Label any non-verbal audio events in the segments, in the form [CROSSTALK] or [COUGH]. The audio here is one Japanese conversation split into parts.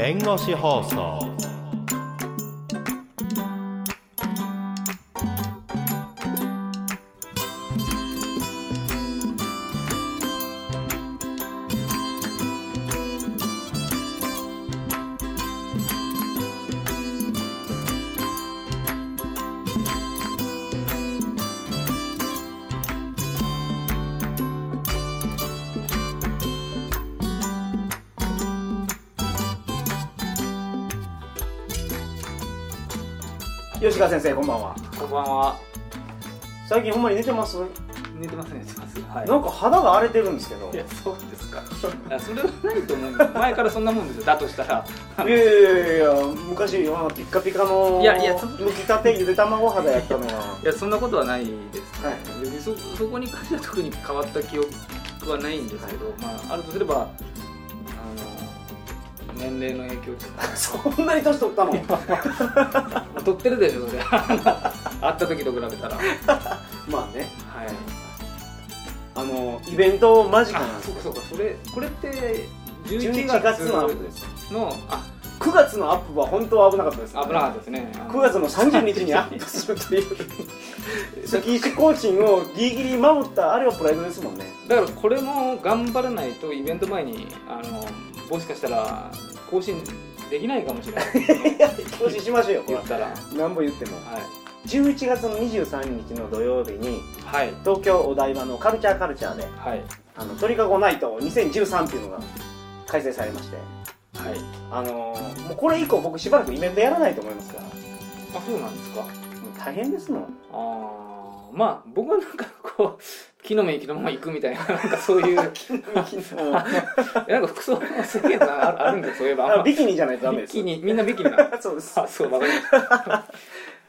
弁護士放送川先生こんばんはこんばんは。最近ほんまに寝てます、寝てます寝てます。はい。なんか肌が荒れてるんですけどいやそうですか。いやそれはないと思う。[LAUGHS] 前からそんなもんですよ。だとしたら。いやいやいや昔ピッカピカのいやいやそむきたてゆで卵肌やったのがいやそんなことはないです、はいそそこに関しては特に変わった記憶はないんですけど、まああるとすれば年齢の影響ですか。そんなに年取ったの？[LAUGHS] 取ってるでしょそれ。[LAUGHS] 会った時と比べたら。[LAUGHS] はい。まあねあのイベント間近なんあですそうかそうかそれこれって11 11月月のアップですのあ9月のアップは本当は危なかったです、危なかったですね。9月の30日にアップするという月石更新をギリギリ守ったあれはプライドですもんねだからこれも頑張らないとイベント前にあのもしかしたら更新できないかもしれない。更新しましょうよ言ったら。は何ぼ言っても。い。11月の23日の土曜日にはい。東京お台場のカルチャーカルチャーではい。あの鳥かごナイト2013っていうのが開催されまして。はい。あのーもうこれ以降僕しばらくイベントやらないと思いますから。もあそうなんですか？う大変ですもん。ああまあ僕はなんかこう木の芽木のまま行くみたいななんかそういう。なんか服装の制限がああるんでそういえば。あビキニじゃないとダメです。ビキニみんなビキニなの [LAUGHS] そうです。あそうわかりました。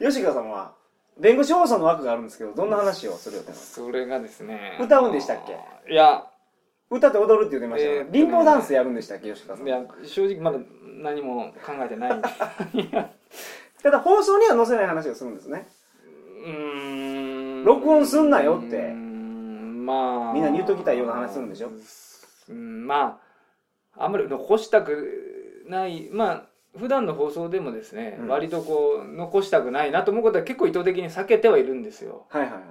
[LAUGHS] 吉川さんは弁護士放送の枠があるんですけどどんな話をする予定なんですかそれがですね。歌うんでしたっけ？いや。歌って踊るって言ってましたよ、えーっとねリンボーダンスやるんでしたっけ吉川さん。いや正直まだ何も考えてない。[LAUGHS] ただ放送には載せない話をするんですね。うーん。録音すんなよってまあ。みんなに言っときたいような話するんでしょ？うんまああんまり残したくない。まあ普段の放送でもですね、うん。割とこう残したくないなと思うことは結構意図的に避けてはいるんですよ。はいはいはい。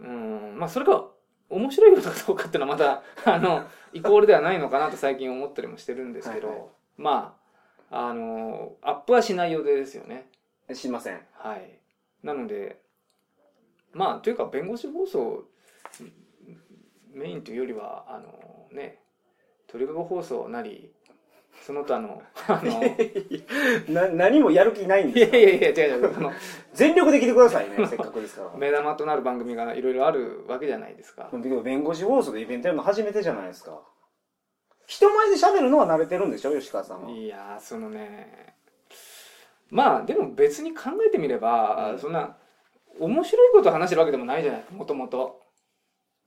うんまあそれが面白いことかどうかっていうのはまた [LAUGHS] あのイコールではないのかなと最近思ったりもしてるんですけど、はいはい。まああのアップはしない予定ですよね。はいしません。はい。なので、まあ、というか、弁護士放送メインというよりは、あのね、鳥かご放送なり、その他の、あの、い [LAUGHS] な何もやる気ないんですか？やいやいや、違う違う、あの、[LAUGHS] 全力で来てくださいね [LAUGHS] せっかくですから。目玉となる番組がいろいろあるわけじゃないですか。でも弁護士放送でイベントやるの初めてじゃないですか。人前で喋るのは慣れてるんでしょ？吉川さんは。いやー、そのね、まあ、でも別に考えてみれば、うん。そんな、面白いことを話してるわけでもないじゃないもともと。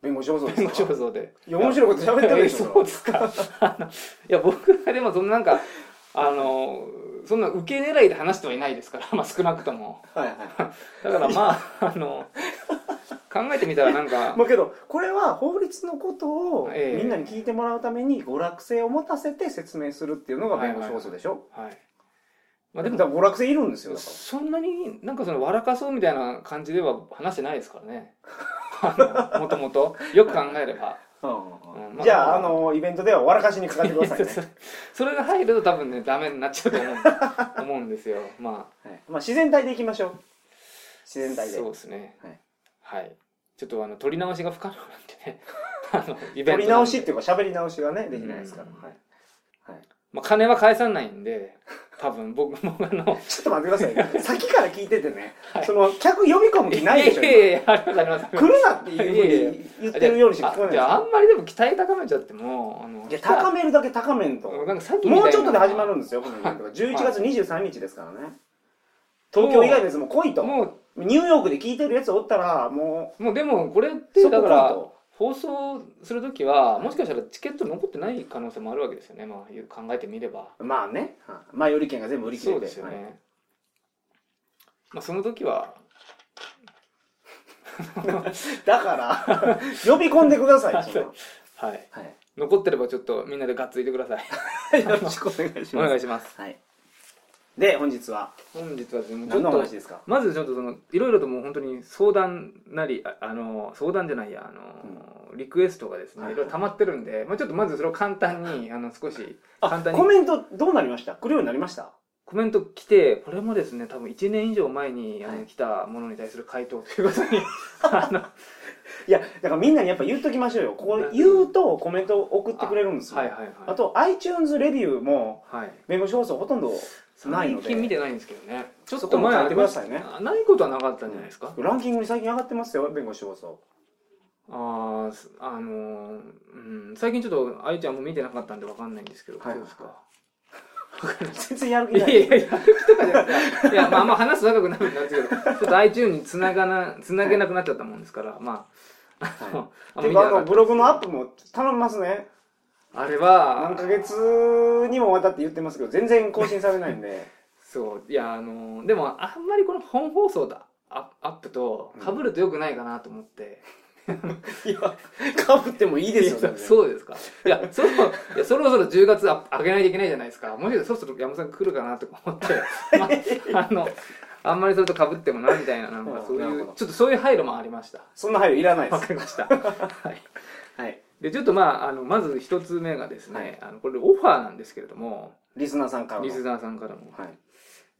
弁護士放送です弁か？護士放送で。いや面白いこと喋ってるでしょそうですか。[LAUGHS] いや、僕はでもそんななんか、あの、そんな受け狙いで話してはいないですから、まあ少なくとも。はいはいだからまあ、あの、考えてみたらなんか、[LAUGHS] まあけどこれは法律のことをええみんなに聞いてもらうために娯楽性を持たせて説明するっていうのが弁護士放送でしょ？はい。まあでも、娯楽性いるんですよそんなになんかその笑かそうみたいな感じでは話してないですからね。もともと。よく考えれば。らうんうん。まあじゃああ。のイベントでは笑かしにかかってくださいね。[LAUGHS] それが入ると多分ね、ダメになっちゃうと思う思うんですよ。[LAUGHS] まはい。まあ自然体でいきましょう。自然あ、体で。そうですね。はい。はい。ちょっとあの、取り直しが不可能なんでね。[LAUGHS] あの、イベントなんで。取り直しっていうか喋り直しがねできないですから、うん。はい。はい、まあ、金は返さないんで、多分僕もあの、ちょっと待ってくださいね。[LAUGHS] さっきから聞いててね、はい。その客呼び込む気ないでしょいやいやありますあります。今来るなっていうふうに言ってるようにしか聞こえないじゃあ、あんまりでも期待高めちゃっても、あの、いや高めるだけ高めんと。なんかさっきもうちょっとで始まるんですよこのイベントが11月23日ですからね。東京以外別も来いと。もニューヨークで聞いてるやつおったらもう、もうでもこれっうて、だから、と放送するときは、もしかしたらチケット残ってない可能性もあるわけですよね。まあ、考えてみれば。まあねはい前売り券が全部売り切れてそうですよね。はいまあ、その時は、[LAUGHS] だから呼び込んでください [LAUGHS] はい。はい残ってればちょっとみんなでがっついてください。[LAUGHS] よろしくお願いしおます願いしますはいで本日は。本日はですねち何のょっと話ですか？まずちょっとそのいろいろともう本当に相談なりああの相談じゃないやあの、リクエストがですねはいい。ろいろ溜まってるんで、まあ、ちょっとまずそれを簡単にあの少しあ簡単に。コメントどうなりました？来るようになりました？コメント来てこれもですね多分1年以上前にあの、はい。来たものに対する回答ということに [LAUGHS] あのいやだからみんなにやっぱ言っときましょうよ。ここ言うとコメント送ってくれるんですよ。はいはいはい。あと iTunes レビューもはい。弁護士放送ほとんどないの最近見でてないんですけどね。ちょっと前ありましてくださいね。あないことはなかったんじゃないですか、ランキングに最近上がってますよ弁護士放送ああすあのーうん最近ちょっと愛ちゃんも見てなかったんでわかんないんですけど、はいそうですか？全然やる気いない。やいやいや、やる気とかじゃない。いや、まあ、あんま話す長くなるんですけど、ちょっと iTunes につながな、つなげなくなっちゃったもんですから、まあ、あの、あのブログのアップも頼みますねあれは、何ヶ月にもわたって言ってますけど全然更新されないんで [LAUGHS] そう、いや、あの、でも、あんまりこの本放送だ、アアップと被ると良くないかなと思って。[LAUGHS] いやかぶってもいいですよいや全然そうですか。いや、そろ、いやそろそろ10月あ上げないといけないじゃないですか。もしかしたらそろそろ山さん来るかなとか思って、[LAUGHS] まあ、あの、あんまりそれと被ってもな、みたいな、なんかそういう、なるほどちょっとそういう配慮もありました。そんな配慮いらないですわかりました。はい。はいで、ちょっとまあ、あの、まず一つ目がですね、はい。あの、これオファーなんですけれども、リスナーさんからのリスナーさんからも。はい。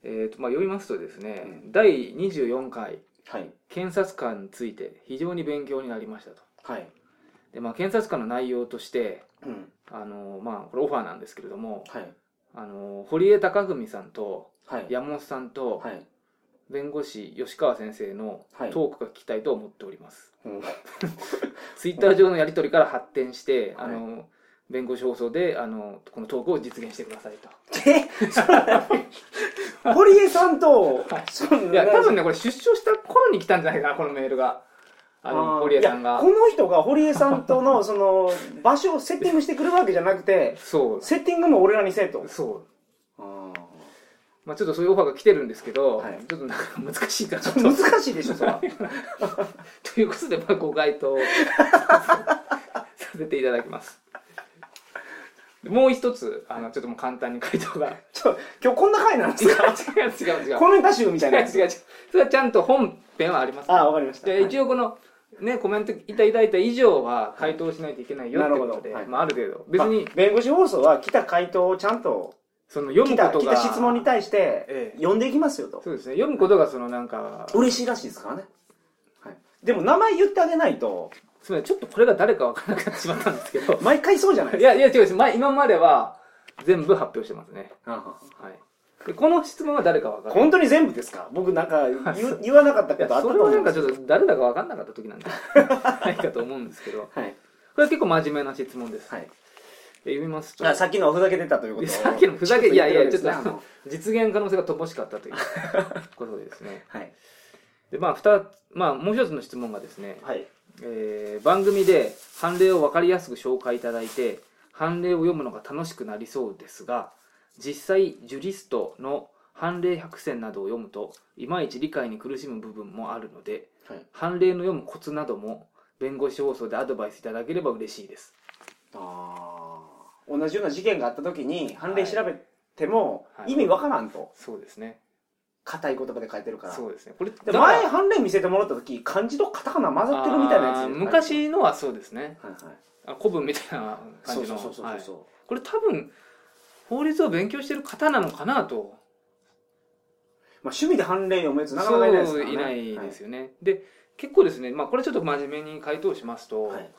えっ、と、まあ、読みますとですね、第24回、はい。検察官について非常に勉強になりましたと。はい。で、まあ、検察官の内容として、うん。あの、まあ、これオファーなんですけれども、はい。あの、堀江貴文さんとはい。山本さんとはい弁護士吉川先生のはいトークが聞きたいと思っております。うん [LAUGHS] [LAUGHS] ツイッター上のやり取りから発展して、はいあの、弁護士放送で、あの、このトークを実現してくださいと。えそれ堀江さんとは [LAUGHS] いや、多分ね、これ出所した頃に来たんじゃないかな、このメールが。あの、ー堀江さんがこ。の人が堀江さんとのその場所をセッティングしてくるわけじゃなくてそう。セッティングも俺らにせえとそう。あまあちょっとそういうオファーが来てるんですけど、はいちょっとなんか難しいから、ちょっーと。難しいでしょそれは [LAUGHS] ということで、まあご回答 [LAUGHS] させていただきます。もう一つ、あの、ちょっともう簡単に回答が。ちょ今日こんな回なんです違うか違う違う違う。コメンタ集みたいな違う違う違う。それはちゃんと本編はあります。ああわかりましたで一応この、ね、コメントいただいた以上は回答しないといけないよってことで、なるほどはいまあ、ある程度。別にまあ、弁護士放送は来た回答をちゃんとその読来むことが。た来た質問に対してええ読んでいきますよとそうですね。読むことがそのなんか、嬉しいらしいですからね、はい、でも名前言ってあげないとすみません、ちょっとこれが誰かわからなくなってしまったんですけど。[LAUGHS] 毎回そうじゃないいですや、いや違うです。前、今までは全部発表してますね。かはい。で、この質問は誰かわからない。本当に全部ですか？僕なんか [LAUGHS] 言言わなかったことあったそれはなんかと思うんですちょっと誰だかわかんなかった時なんじゃ [LAUGHS] ないかと思うんですけど。こはいれは結構真面目な質問です。はいで読みますと。あさっきのはふざけてたということ？さっきのふざけいやいやちょっと実現可能性が乏しかったという [LAUGHS] ことですね。はい。で、まあ、二つ、まあ、もう一つの質問がですね、はい。えー番組で判例を分かりやすく紹介いただいて、判例を読むのが楽しくなりそうですが、実際、ジュリストの判例百選などを読むと、いまいち理解に苦しむ部分もあるので、はい。判例の読むコツなども、弁護士放送でアドバイスいただければ嬉しいです。あー同じような事件があった時に判例調べてもはい意味わからんとそうですね。硬い言葉で書いてるからそうですね。これ、前判例見せてもらった時漢字とカタカナ混ざってるみたいなやつ昔のはそうですね。はいはいあ古文みたいな感じの。そうそうそうそうはいそうこれ多分、法律を勉強してる方なのかなと。まあ趣味で判例読むやつなかなかいないですからねそういないですよね。で、結構ですね、まあこれちょっと真面目に回答しますと、はい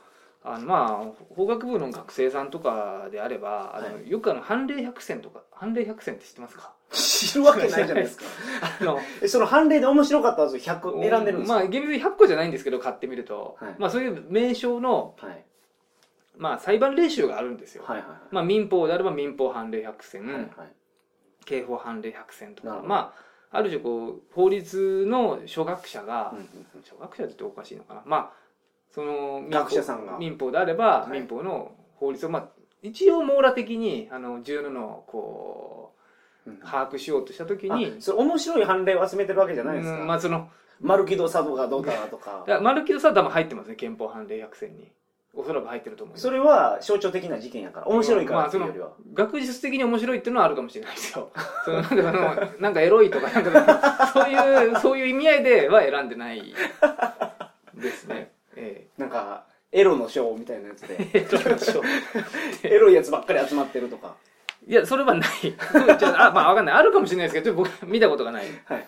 あのまあ法学部の学生さんとかであれば、あのはよくあの判例百選とか、判例百選って知ってますか？知るわけないじゃないですか。[LAUGHS] あの、えその判例で面白かったやつを100選んでるんですかまあ厳密に100個じゃないんですけど、買ってみると、はい。まあそういう名称の、はい。まあ裁判例集があるんですよ。はいはいまあ民法であれば民法判例百選、はいはい。刑法判例百選とか、まあある種こう法律の初学者が、うんうん初学者っておかしいのかな。まあその学者さんが。民法であれば、はい。民法の法律をまあ一応網羅的にあの17のこう把握しようとした時にあそれ面白い判例を集めてるわけじゃないですうんかまあそのマルキド佐渡がどうだとか。いやマルキドさんは多分入ってますね憲法判例百選に。おそらく入ってると思うそれは象徴的な事件やから面白いからっていうよりは、学術的に面白いっていうのはあるかもしれないですよ。[LAUGHS] そのなんかそのなんかエロいとかなんかそういうそういう意味合いでは選んでないですねえなんかエロのショーみたいなやつで。え [LAUGHS] エロいやつばっかり集まってるとか。いやそれはない。ああまあわかんない。あるかもしれないですけどちょっと僕見たことがない。はいはい。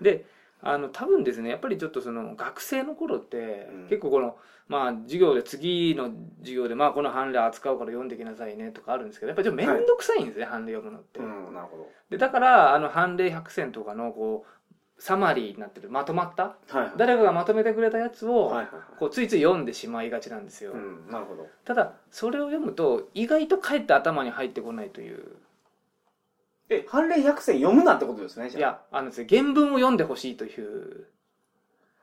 であの多分ですねやっぱりちょっとその学生の頃って、うん。結構このまあ授業で次の授業でまあこの判例扱うから読んできなさいねとかあるんですけどやっぱりちょっと面倒くさいんですね、判例読むのって、うんなるほど。でだからあの判例100選とかのこうサマリーになってるまとまった？はいはい。誰かがまとめてくれたやつを、はいはいはい。こうついつい読んでしまいがちなんですよ、うんなるほど。ただそれを読むと意外とかえって頭に入ってこないという。え判例100選読むなってことですねいじゃあ。やあのですね原文を読んでほしいという。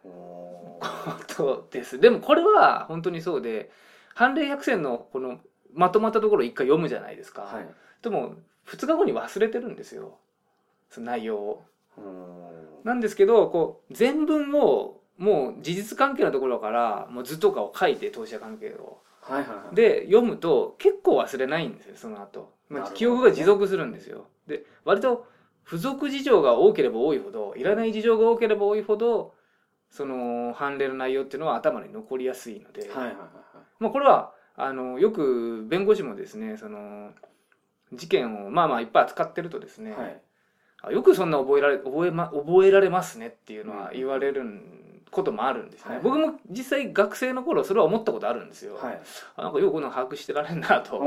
おことです。でもこれは本当にそうで判例百選のこのまとまったところを一回読むじゃないですか、はい。でも2日後に忘れてるんですよ。その内容を。うんなんですけどこう全文をもう事実関係のところからもう図とかを書いて投資者関係を。はいはいはい。で読むと結構忘れないんですよその後、まあ、記憶が持続するんですよ。で割と付属事情が多ければ多いほどいらない事情が多ければ多いほどその判例の内容っていうのは頭に残りやすいので、はいはいはい。まあ、これはあのよく弁護士もですねその事件をまあまあいっぱい扱ってるとですね、はいよくそんな覚えられ覚え,、ま、覚えられますねっていうのは言われることもあるんですね、はい。僕も実際学生の頃それは思ったことあるんですよ、はい。あなんかよくこんなの把握してられるなと、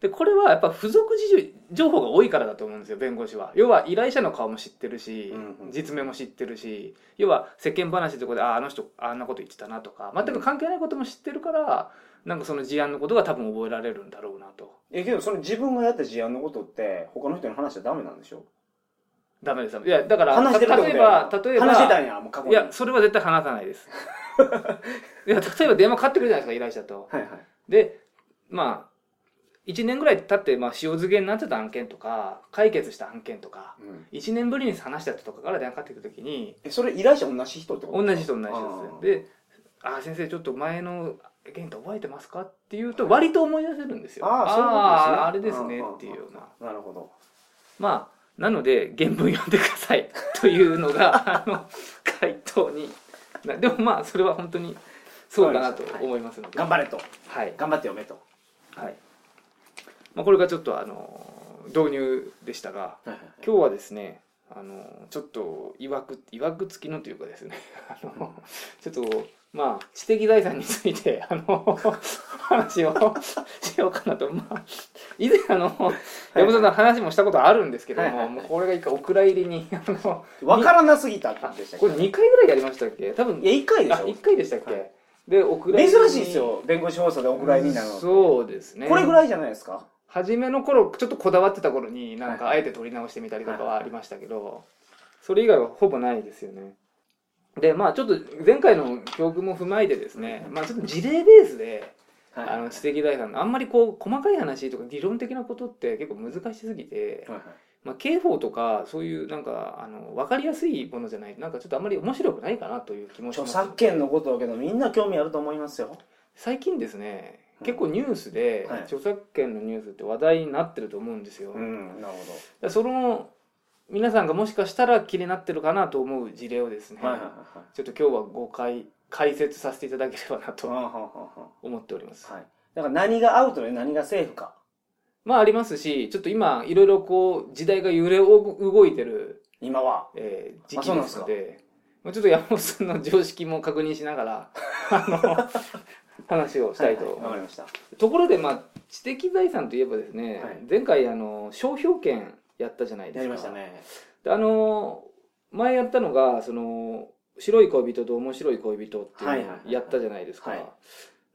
でこれはやっぱ付属事情情報が多いからだと思うんですよ弁護士は。要は依頼者の顔も知ってるし、うんうん。実名も知ってるし要は世間話とかでああの人あんなこと言ってたなとか。全く関係ないことも知ってるからなんかその事案のことが多分覚えられるんだろうなと。えけどそれ自分がやった事案のことって他の人に話しちゃダメなんでしょ？ダメです。いやだから話してるってこと例えば例えば話してたんやもう過去に。いやそれは絶対話さないです。[LAUGHS] いや例えば電話かかってくるじゃないですか依頼者と。はいはい。でまあ1年ぐらい経って、まあ、塩漬けになってた案件とか解決した案件とかうん。1年ぶりに話した人とかから電話かかってくるときにえそれ依頼者同じ人ってこと？同じ人同じ人ですで「ああ先生ちょっと前の件って覚えてますか?」って言うと割と思い出せるんですよ。ああそういあああれですねっていうような。なるほど。まあなので原文読んでください。[LAUGHS] というのが [LAUGHS] あの回答に。なでもまあそれは本当にそうかなと思いますので。頑張れと。はい。頑張って読めと。はい。まあ、これがちょっとあの導入でしたがはいはい今日はですねあのちょっといわくいわくつきのというかですね [LAUGHS] あのちょっとまあ知的財産について [LAUGHS] あの話をしようかなと。まあ以前あの山本さんの話もしたことあるんですけども,、はい。はいはいもうこれが一回お蔵入りにあの [LAUGHS] わからなすぎたってあでしたっこれ2回ぐらいやりましたっけ？多分けいや1回であしょ。1回でしたっけ、はい。でお蔵入りに。珍しいですよ。弁護士放送でお蔵入りになるのそうですね。これぐらいじゃないですか？初めの頃ちょっとこだわってた頃になんかあえて撮り直してみたりとかはありましたけど、それ以外はほぼないですよねでまあちょっと前回の教訓も踏まえてですね、まあちょっと事例ベースで、はい。あの知的財産のあんまりこう細かい話とか理論的なことって結構難しすぎて、はいはい。まあ、刑法とかそういうなんかあの分かりやすいものじゃないとなんかちょっとあんまり面白くないかなという気もします。著作権のことだけどみんな興味あると思いますよ。最近ですね結構ニュースではい。著作権のニュースって話題になってると思うんですよ、うんなるほでその皆さんがもしかしたら気になってるかなと思う事例をですね、ちょっと今日はご解解説させていただければなと思っております、あはい。だから何がアウトで何がセーフか。まあありますしちょっと今いろいろこう時代が揺れ動いてる、今は。えー時期ですのでまあちょっと山本さんの常識も確認しながら [LAUGHS] あの話をしたいとは思います、わかりました。ところでまあ知的財産といえばですね、はい。前回あの商標権やったじゃないですか。やりましたね。であの前やったのがその白い恋人と面白い恋人っていうのをはいはいはいはい。やったじゃないですか、はい。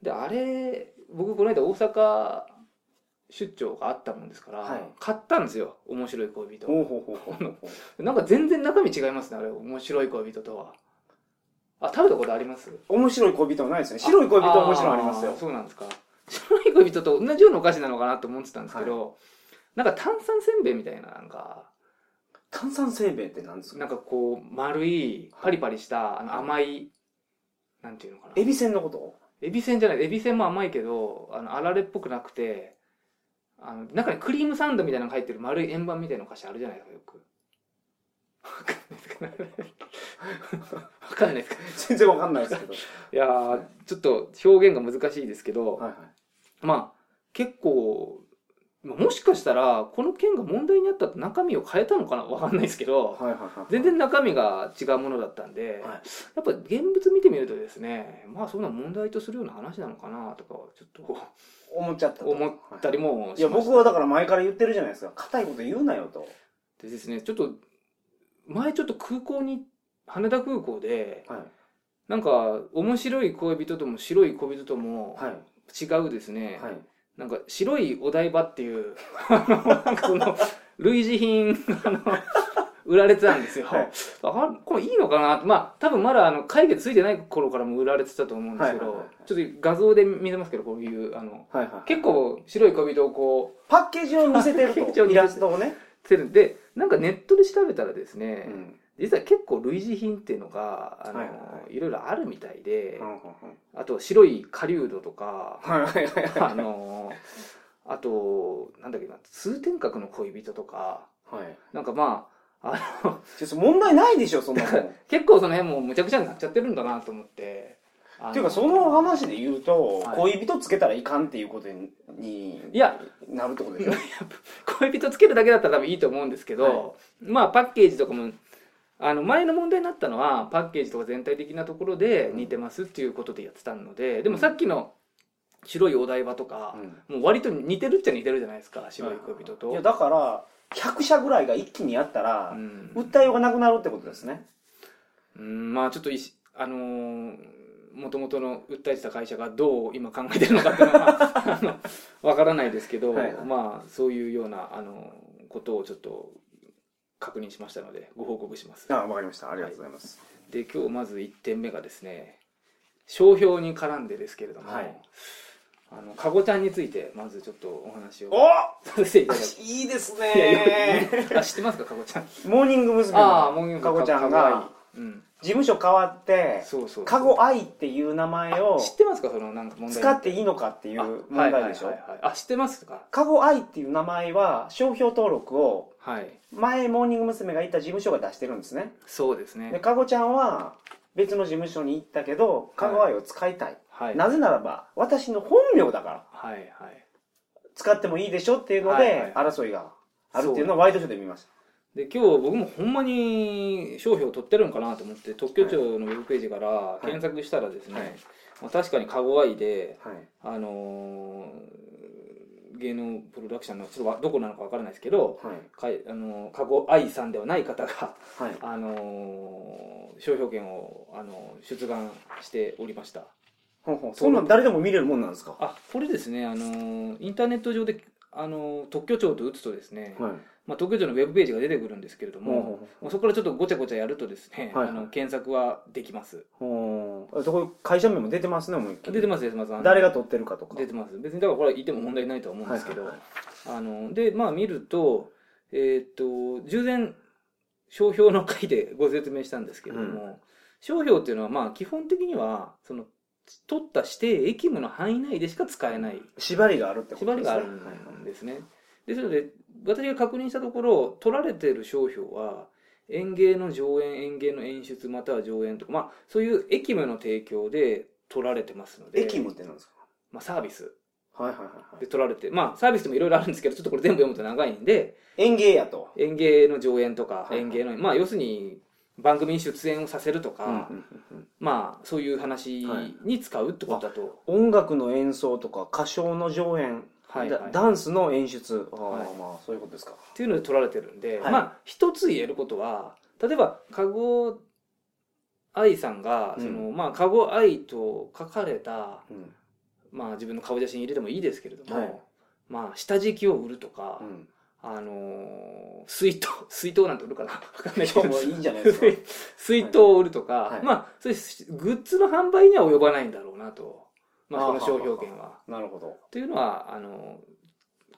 であれ僕この間大阪出張があったもんですから、はい。買ったんですよ面白い恋人。ほうほうほうほうほう。[LAUGHS] なんか全然中身違いますねあれ面白い恋人とは。あ食べたことあります？面白い恋人はないですね。白い恋人はもちろんありますよ。ーそうなんですか。白い恋人と同じようなお菓子なのかなと思ってたんですけど、なんか炭酸せんべいみたいななんか。炭酸せんべいって何ですか？なんかこう丸いパリパリしたあの甘いなんていうのかな。エビせんのこと？エビせんじゃないエビせんも甘いけどあのあられっぽくなくてあの中にクリームサンドみたいなのが入ってる丸い円盤みたいなお菓子あるじゃないですかよく。わかんないですか？わかんないですか全然わかんないですけど。いやーちょっと表現が難しいですけど、はいはい。まあ結構まあもしかしたらこの件が問題になったって中身を変えたのかな？わかんないですけどはいはいはい。全然中身が違うものだったんで、はい。やっぱ現物見てみるとですねまあそんな問題とするような話なのかなとかはちょっと思っちゃったと。思ったりもいや、しました僕はだから前から言ってるじゃないですか。硬いこと言うなよと。でですねちょっと前ちょっと空港に羽田空港ではい。なんか面白い恋人とも白い恋人ともはい。違うですね、はい。なんか白いお台場っていう [LAUGHS] あのなんかその類似品あの売られてたんですよ、はいあこれいいのかな？まあ多分まだあの会議ついてない頃からも売られてたと思うんですけど、はいはいはいちょっと画像で見せますけどこういうあのはいはい。結構白い恋人をこうパッケージを見せてると。イラストをね。してるんでなんかネットで調べたらですうね、ん。実は結構類似品っていうのがあの、はいいはい。ろいろあるみたいで、うんうんうん。あと白い狩人とかはいはいはいはい。[LAUGHS] あのあとなんだっけな通天閣の恋人とかはい。なんかまああのちょっと問題ないでしょ、そんな結構その辺もむちゃくちゃになっちゃってるんだなと思ってあていうか、その話で言うと、はい。恋人つけたらいかんっていうことにいやなるってことでしょ？[LAUGHS] 恋人つけるだけだったら多分いいと思うんですけど、はまあパッケージとかもあの前の問題になったのはパッケージとか全体的なところで似てますっていうことでやってたので、でもさっきの白いお台場とか、もう割と似てるっちゃ似てるじゃないですか白い恋人と、いや、だから、100社ぐらいが一気にやったらう、ん。訴えようがなくなるってことですね。うんまあちょっといしあのもともとの訴えてた会社がどう今考えてるのかっていうのは [LAUGHS] わからないですけど、はいはい。まあそういうようなあのことをちょっと確認しましたのでご報告します。あ、わかりました。ありがとうございます。で今日まず1点目がですね商標に絡んでですけれども、はい。あのかごちゃんについてまずちょっとお話をおさせていただきいいですね。やあ知ってますかかごちゃん？[LAUGHS] モーニング娘。ああもうかごちゃんかご愛いが、うん事務所変わって、そうそうそう。かご愛っていう名前を知ってますか？そのなんか問題使っていいのかっていう問題でしょ？あ知ってますか？かご愛っていう名前は商標登録をはい。前モーニング娘。がいた事務所が出してるんですね。そうですね。でかごちゃんは別の事務所に行ったけどかご愛を使いたい、はい。なぜならば私の本名だから。はいはい。使ってもいいでしょっていうので争いがあるっていうのをワイドショーで見ましで今日僕もほんまに商標を取ってるのかなと思って特許庁のウェブページから検索したらですね、はい。まあ、確かにカゴアイでた、はい、あのー芸能プロダクションのちょっとわどこなのかわからないですけどはい。かいあのーカゴアイさんではない方が、はい。あのー商標権を、あのー出願しておりました。ほんほんそんなん誰でも見れるもんなんですか？あこれですね、あのーインターネット上で、あのー特許庁と打つとですね、はいまあ、特許庁のウェブページが出てくるんですけれども、まあそこからちょっとごちゃごちゃやるとですね、はいあの検索はできます。あそこ会社名も出てますね思いっきり。出てます出てます。誰が撮ってるかとか。出てます。別にだからこれはいても問題ないとは思うんですけど、はいはいあのでまあ見るとえーっと従前商標の回でご説明したんですけれども、商標っていうのはまあ基本的にはその取った指定役務の範囲内でしか使えない。縛りがあるってこと縛りですね。があるんですね。ですので私が確認したところ取られている商標は演芸の上演演芸の演出または上演とか、まあ、そういう役務の提供で取られてますので駅務ってなんですか？まあ、サービス。はいはいはいはい。で取られてまあサービスでもいろいろあるんですけどちょっとこれ全部読むと長いんで園芸やと。演芸の上演とかはいはい。演芸の、まあ要するに番組に出演をさせるとか、うんうんうんうん。まあそういう話に使うってことだと、音楽の演奏とか歌唱の上演、はいはい。だダンスの演出。はい。まあそういうことですか。っていうので取られてるんで、はい。まあ一つ言えることは例えばカゴ愛さんが、うん。そのまあカゴ愛と書かれた、うん。まあ、自分の顔写真入れてもいいですけれども、はい。まあ下敷きを売るとか、うん。あのー水筒 [LAUGHS] 水筒なんて売るかな？わかんないけど。もいいんじゃないですか。水筒を売るとか、はい。まあそういうグッズの販売には及ばないんだろうなと、まあ、この商標権は。なるほどというのはあの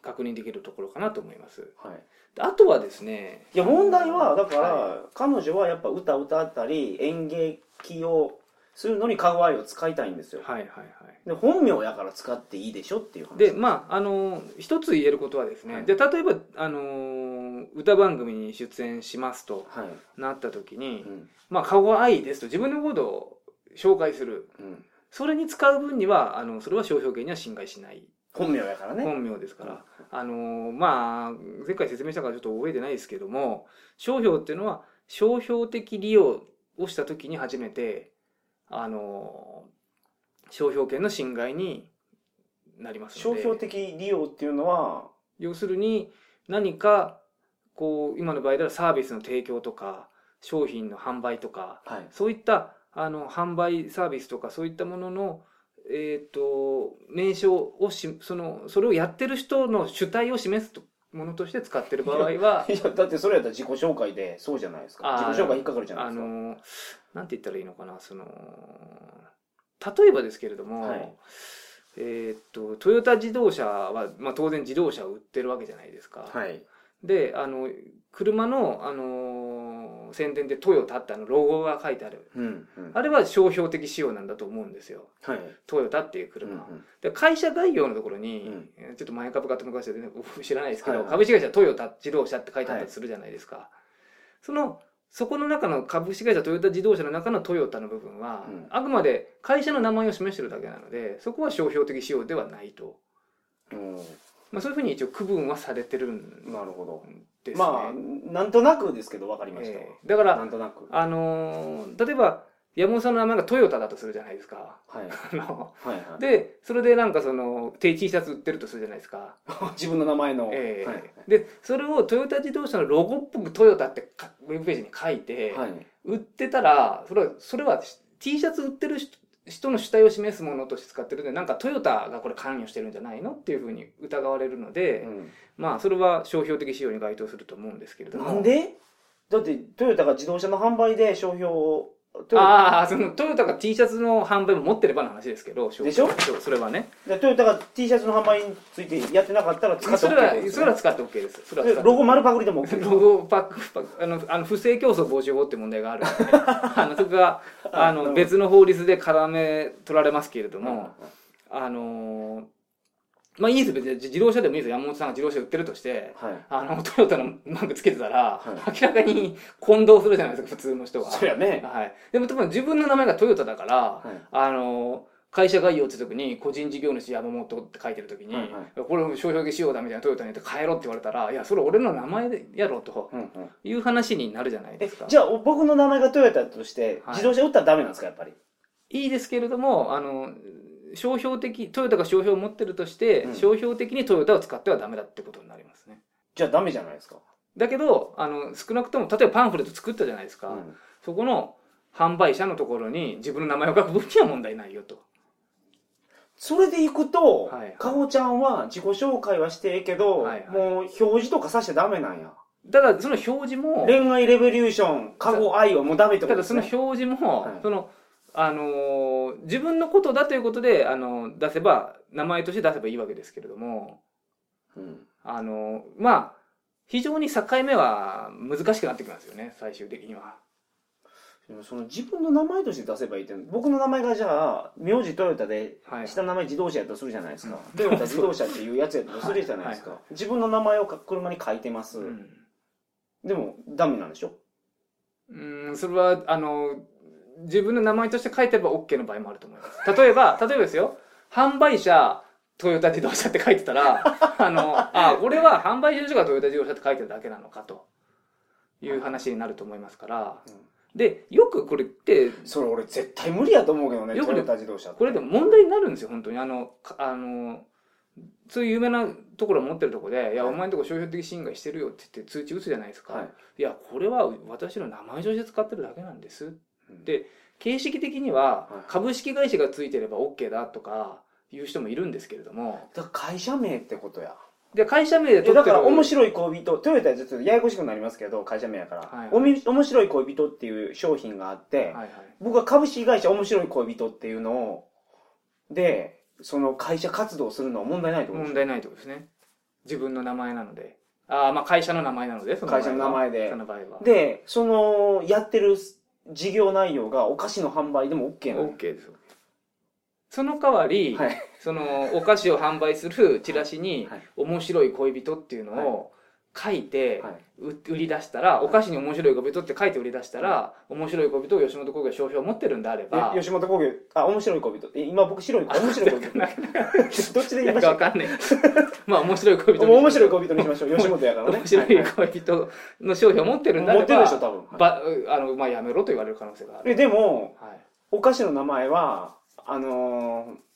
確認できるところかなと思います。はいあとはですねいや問題はだから、は彼女はやっぱ歌歌ったり演劇をそういうのにカゴアイを使いたいんですよ。はいはいはい。で、本名やから使っていいでしょっていう話。で、まあ、あの、一つ言えることはですね、はいで、例えば、あの、歌番組に出演しますとはい。なった時にう、ん。まあ、顔愛ですと自分のことを紹介する。うん。それに使う分には、あの、それは商標権には侵害しない。本名やからね。本名ですから。あの、まあ、前回説明したからちょっと覚えてないですけども、商標っていうのは、商標的利用をした時に初めて、あの、商標権の侵害になりますので。商標的利用っていうのは、要するに何かこう今の場合ではサービスの提供とか商品の販売とかはい。そういったあの販売サービスとかそういったもののえっ、と名称をしそのそれをやってる人の主体を示すとものとして使ってる場合はいや、だってそれやったら自己紹介でそうじゃないですか。あー自己紹介引っかかるじゃないあですか。のなんて言ったらいいのかなその例えばですけれども、はいえっ、とトヨタ自動車は、まあ、当然自動車を売ってるわけじゃないですか。はい。であの車の、あのー宣伝でトヨタってあのロゴが書いてあるうん。うん。あれは商標的仕様なんだと思うんですよはい。トヨタっていううん車、で会社概要のところに、うんえーちょっと前株買って昔は全然知らないですけど、はいはい株式会社トヨタ自動車って書いてあったとするじゃないですか、そのそこの中の株式会社トヨタ自動車の中のトヨタの部分は、うんあくまで会社の名前を示してるだけなのでそこは商標的仕様ではないと、うん。まあ、そういうふうに一応区分はされてるんなるほど。ですね、まあ、なんとなくですけど分かりました。えーだからなんとなく。あのー例えば山本さんの名前がトヨタだとするじゃないですか。はい。[LAUGHS] あのはいはい。でそれでなんかその T シャツ売ってるとするじゃないですか。[LAUGHS] 自分の名前の。ええはい。でそれをトヨタ自動車のロゴっぽくトヨタってかウェブページに書いて、はい。売ってたらそれはそれは T シャツ売ってる人人の主体を示すものとして使ってるんでなんかトヨタがこれ関与してるんじゃないのっていうふうに疑われるので、まあそれは商標的仕様に該当すると思うんですけれども。なんで？だってトヨタが自動車の販売で商標をトヨああそのトヨタが T シャツの販売も持ってればの話ですけどでしょ？それはね。でトヨタが T シャツの販売についてやってなかったら使ってそ OK れはですそれは使って OK です。それはで使って。ロゴ丸パクリでも OK ですロゴパックパックあのあの不正競争防止法って問題がある [LAUGHS] ので。あのそこがあのなるほど。別の法律で絡め取られますけれどうん。も、あのーまあいいです別に自動車でもいいですよ。山本さんが自動車売ってるとしてはい。あのトヨタのマークつけてたら、は明らかに混同するじゃないですか普通の人は。そりゃね。はい、でも多分自分の名前がトヨタだから、はい。あの会社概要って時に個人事業主山本って書いてる時に、はいはこれ商標しようだみたいなトヨタに言って変えろって言われたらいやそれ俺の名前でやろうとうんうん。いう話になるじゃないでえすか。じゃあ僕の名前がトヨタとしてはい。自動車売ったらダメなんですかやっぱり？いいですけれどもあの商標的トヨタが商標を持ってるとして、うん。商標的にトヨタを使ってはダメだってことになりますね。じゃあダメじゃないですか。だけどあの少なくとも例えばパンフレット作ったじゃないですか、うん。そこの販売者のところに自分の名前を書く分には問題ないよと。それでいくとはいはい。かごちゃんは自己紹介はしてええけどはいはい。もう表示とかさしちゃダメなんや。ただその表示も恋愛レボリューションかご愛はもうダメってこただそのとですね表示も、はい。そのあのー自分のことだということであの出せば名前として出せばいいわけですけれども。うん。あのまあ非常に境目は難しくなってきますよね最終的には。でもその自分の名前として出せばいいって僕の名前がじゃあ名字トヨタではい、下の名前自動車やとするじゃないですか、うん。トヨタ自動車っていうやつやとするじゃないですか、はい。自分の名前をか車に書いてます、うん。でもダメなんでしょ？うんそれはあの自分の名前として書いてれば OK の場合もあると思います。例えば [LAUGHS] 例えばですよ。販売者トヨタ自動車って書いてたら [LAUGHS] あのあ俺は販売所がトヨタ自動車って書いてるだけなのかと。いう話になると思いますから、うん。でよくこれってそれ俺絶対無理やと思うけどねよくねトヨタ自動車これでも問題になるんですよ本当に。あのかあのそういう有名なところを持ってるところで「いやはい。お前のとこ商標的侵害してるよ」って言って通知打つじゃないですか、はい。い、やこれは私の名前として使ってるだけなんですうんで形式的にははい。株式会社がついてれば OK だとかいう人もいるんですけれども。だ会社名ってことや。で会社名でえだから取ってる面白い恋人トヨタはちょっとややこしくなりますけど会社名やから、はいはい。おみ面白い恋人っていう商品があって、はいはい。僕は株式会社面白い恋人っていうのをでその会社活動するのは問題ないと思う問題ないってことですね。自分の名前なので。ああまあ会社の名前なのでその会社の名前で。その場合は。でそのやってる事業内容がお菓子の販売でも OK なの？OK ですよ。その代わり、はい。そのお菓子を販売するチラシにはい「面白い恋人」っていうのを書いて、売り出したら、お菓子に面白い恋人って書いて売り出したら、面白い恋人を吉本興業商標を持ってるんであればえ、吉本興業あ面白い恋人え今僕白い。面白い恋人。[LAUGHS] [LAUGHS] どっちで言いましたわかんない。[LAUGHS] まあ面白い恋人。面白い恋人にしましょう。吉本やからね。面白いはは恋人の商標を持ってるんであれば、持ってるでしょ多分、ばあのまあやめろと言われる可能性がある。えでもはい。お菓子の名前はあのー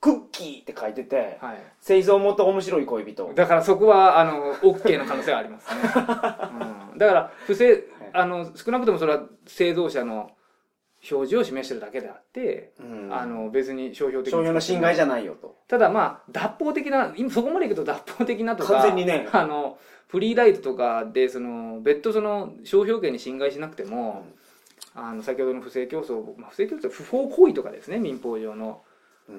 クッキーって書いててはい。製造元面白い恋人。だからそこはあの OK の可能性がありますね。[LAUGHS] うん、だから不正あの少なくともそれは製造者の表示を示してるだけであって、うん。あの別に商標的商標の侵害じゃゃないよと。ただまあ脱法的な今そこまでいくと脱法的なとか完全にね。あのフリーライトとかでその別途その商標権に侵害しなくても、あの先ほどの不正競争、まあ、不正競争不法行為とかですね民法上のうん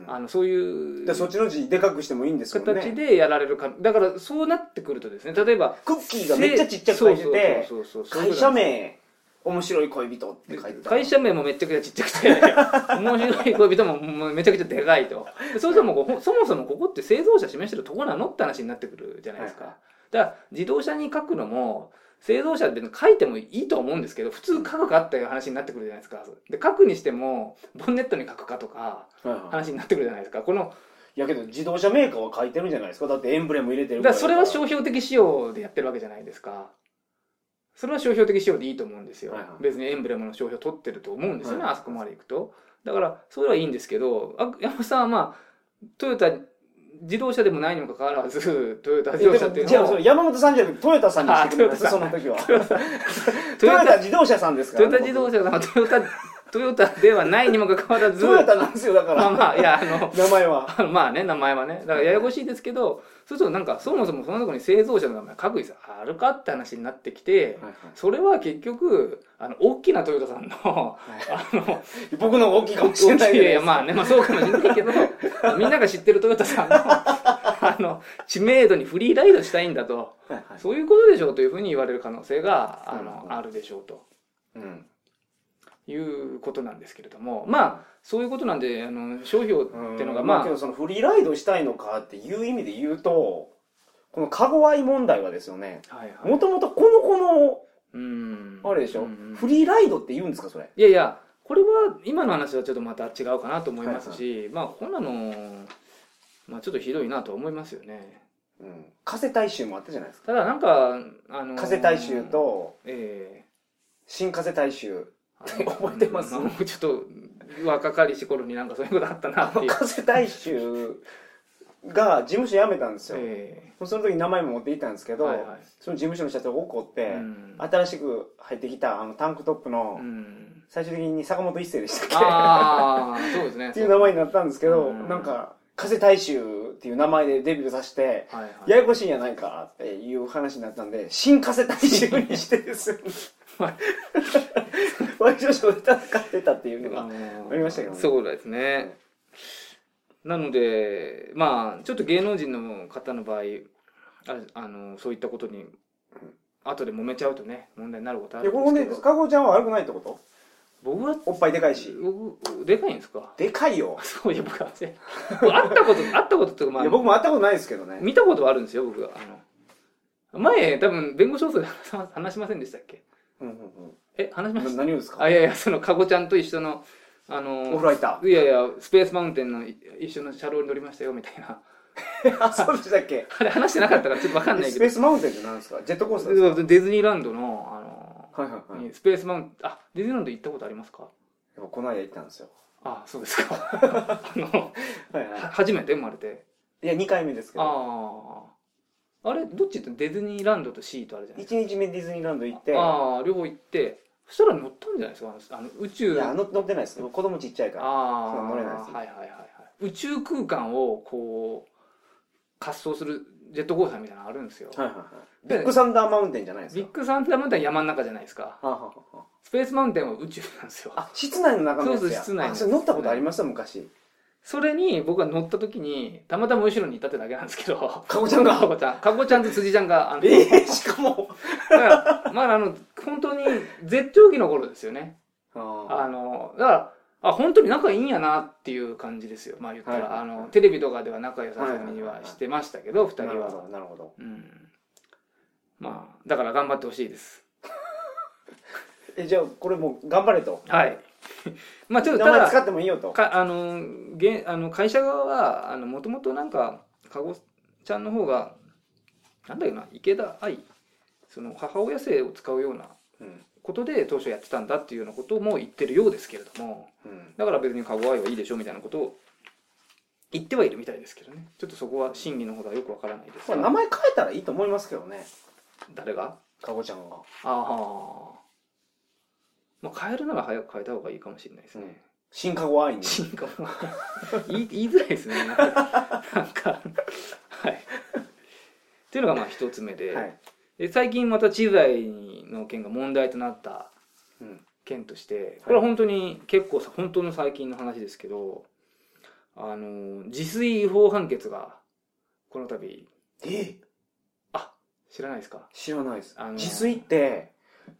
あのそういうでそっちの字でかくしてもいいんですけどね。形でやられるかだからそうなってくるとですね例えばクッキーがめっちゃちっちゃく書いててそうそうそうそう会社名面白い恋人って書いてた会社名もめちゃくちゃちっちゃくて面白い恋人もめちゃくちゃでかいとでそうするとそもそもここって製造者示してるとこなのって話になってくるじゃないですか、はいだから自動車に書くのも製造者って別に書いてもいいと思うんですけど普通書くかっていう話になってくるじゃないですか。で書くにしてもボンネットに書くかとか話になってくるじゃないですか。このいやけど自動車メーカーは書いてるんじゃないですか。だってエンブレム入れてるだからそれは商商標的仕様でやってるわけじゃないですか。それは商標的仕様でいいと思うんですよ、はいはい。別にエンブレムの商標取ってると思うんですよね、はい。あそこまで行くと。だからそれはいいんですけどあ山本さんはまあトヨタ自動車でもないにもかかわらず [LAUGHS] トヨタ自動車っていうじゃあのをそれ山本さんじゃなくてトヨタさんにしてくれますあその時は。トヨタタ自動車さんですからトヨタ自動車さんはトヨタトヨタではないにもかかわらずトヨタなんですよだから。まあまあいやあの名前は。あのまあね名前はね。だからややこしいですけどそうするとなんかそもそもそのところに製造者の名前書く必要あるかって話になってきて、それは結局あの大きなトヨタさんのあの僕の大きいかもしれないいやいやまあねまあそうかもしれないけどみんなが知ってるトヨタさんのあの知名度にフリーライドしたいんだとはいはいそういうことでしょうというふうに言われる可能性があの、うんあるでしょうとうんいうことなんですけれどもまあそういうことなんであの商標っていうのがまあまあけどそのフリーライドしたいのかっていう意味で言うとこのカゴアイ問題はですよねはいはい。もともとこの子のうん。あれでしょ、うんフリーライドって言うんですかそれ？いやいやこれは今の話はちょっとまた違うかなと思いますし、まあこんなの、まあ、ちょっとひどいなと思いますよね。うん。風大衆もあったじゃないですか。ただなんかあの風大衆とえ新風大衆。え覚えてます？ちょっと若かりし頃になんかそういうことあったなっていう。風大衆が事務所辞めたんですよ、えその時に名前も持っていったんですけど、えはいはい。その事務所の社長が怒って、うん。新しく入ってきたあのタンクトップの、うん。最終的に坂本一生でしたっけ？ああそうですね。[LAUGHS] っていう名前になったんですけど、う。ん。なんか風大衆っていう名前でデビューさせてはいはい。ややこしいんやないかっていう話になったんで新風大衆にしてですよね。はい [LAUGHS] ワイドショーで戦ってたっていうのが、あありましたけどね。そうですね。なので、まあ、ちょっと芸能人の方の場合、ああのそういったことに、後で揉めちゃうとね、問題になることあいやここねるんですけど、かごちゃんは悪くないってこと？僕は、おっぱいでかいし。僕でかいんですか？でかいよ、そういや、僕は、ね、会ったこと、[LAUGHS] 会ったことってまあ、いや僕も会ったことないですけどね。見たことはあるんですよ、僕は。あの前、多分、弁護士放送で話しませんでしたっけ？うんうんえ、話しうんました？な何をですか？あ、いやいや、その、かごちゃんと一緒の、あおの風、呂入った。いやいや、スペースマウンテンのい一緒の車両に乗りましたよ、みたいな。あ [LAUGHS] そうでしたっけ？あれ話してなかったからちょっとわかんないスペーけど。スマウンテンって何ですか？ジェットコースターディズニーランドの、あの、かはいはいはい。スペースマウンテン、あ、ディズニーランド行ったことありますか？やっぱこの間行ったんですよ。あ、そうですか。[LAUGHS] あの、はいはは初めて生まれて。いいや2回目ですけど。ああ。あれ、どっちってディズニーランドとシーとあるじゃないです1日目ディズニーランド行ってか。ああ、両方行って、そしたら乗ったんじゃないですかあのあの宇宙。いや乗乗ってないです子供ちっちゃいからああ、乗れないですはいはいはいはい。宇宙空間をこう、滑走するジェットコースターみたいなのあるんですよ。はいはいはいビッグサンダーマウンテンじゃないですかビッグサンダーマウンテンは山の中じゃないですか。はあはあはあスペースマウンテンは宇宙なんですよ。あ室内の中のやつやそうそう室内のやつあそれ乗ったことありました昔それに僕が乗った時に、たまたま後ろにいたってだけなんですけど、かごちゃんが？かごちゃん、かごちゃんと辻ちゃんが、あの、ええしかも。だからまああの、本当に絶頂期の頃ですよね。ああのだからあ本当に仲いいんやなっていう感じですよ。まあ言ったら、はい。あのテレビとかでは仲良さそうにはしてましたけど、二人は。なるほどなるほど。うん。まあだから頑張ってほしいです。[LAUGHS] えじゃあこれもう頑張れと。はい [LAUGHS] まあちょっとただ名前使ってもいいよと。かあのげあの会社側はもともとなんかかごちゃんの方がなんだよな池田愛その母親姓を使うようなうん。ことで当初やってたんだっていうようなことも言ってるようですけれどもうん。だから別にかご愛はいいでしょみたいなことを言ってはいるみたいですけどね。ちょっとそこは真偽のほどはよくわからないです名前変えたらいいと思いますけどね。誰が？かごちゃんが。ああまあ変えるなら早く変えた方がいいかもしれないですね、新かご愛に進化も言い [LAUGHS] 言いづらいですね。なんかはい。っていうのがまあ一つ目で,、はい。で最近また知財の件が問題となったうん。件としてこれは本当に結構さ本当の最近の話ですけどあの自炊違法判決がこの度。え？あ知らないですか？知らないです。あのー自炊って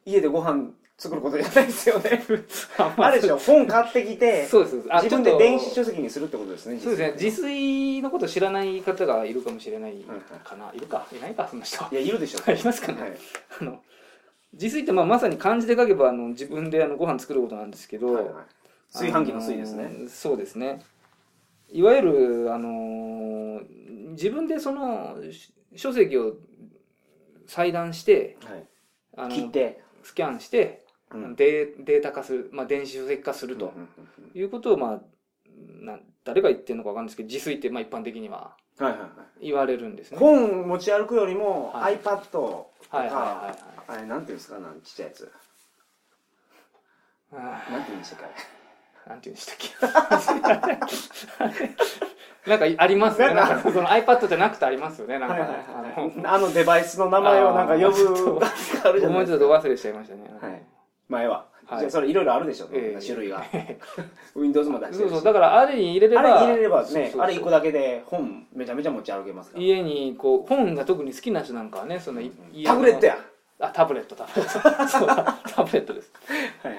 家でご飯作ることじゃないですよね。[LAUGHS] あまあれでしょ。本買ってきてそうですあ自分で電子書籍にするってことですねそうですね。自炊のこと知らない方がいるかもしれないはいはい。かな、いるかいないかそんな人いやいるでしょ。いますかね、はい。あの自炊ってまあまさに漢字で書けばあの自分であのご飯作ることなんですけど、はいはい。炊飯器の炊ですね。あのーそうですね。いわゆるあのー自分でそのし書籍を裁断してはい。あの切って。スキャンして、うんデーデータ化する、まあ、電子書籍化すると。いうことを、まあ、な誰が言ってるのか分かんないですけど自炊ってまあ一般的にははいはいはい。言われるんですね。本持ち歩くよりもはい。iPad とはいはいかはい。あれなんていうんですかなんちっちゃいやつ。はいなんていうんでしたっけなんて言うんでしたっけ。[LAUGHS] なんかありますね。なんんかその iPad じゃなくてありますよね。なんか、はいはいあのデバイスの名前をなんか呼ぶがあるじゃないもうちょっと忘れしちゃいましたね。はい前は。はい。じゃあそれいろいろあるでしょええ。種類が。[LAUGHS] Windows も出してるし。そうそう、だからあれに入れれば、あれ入れればそうそうそう。ねあれ一個だけで本めちゃめちゃ持ち歩けますから。家にこう本が特に好きな人なんかはね、そのい家の。タブレットや。あ、タブレット、タブレット。[LAUGHS] そうタブレットです。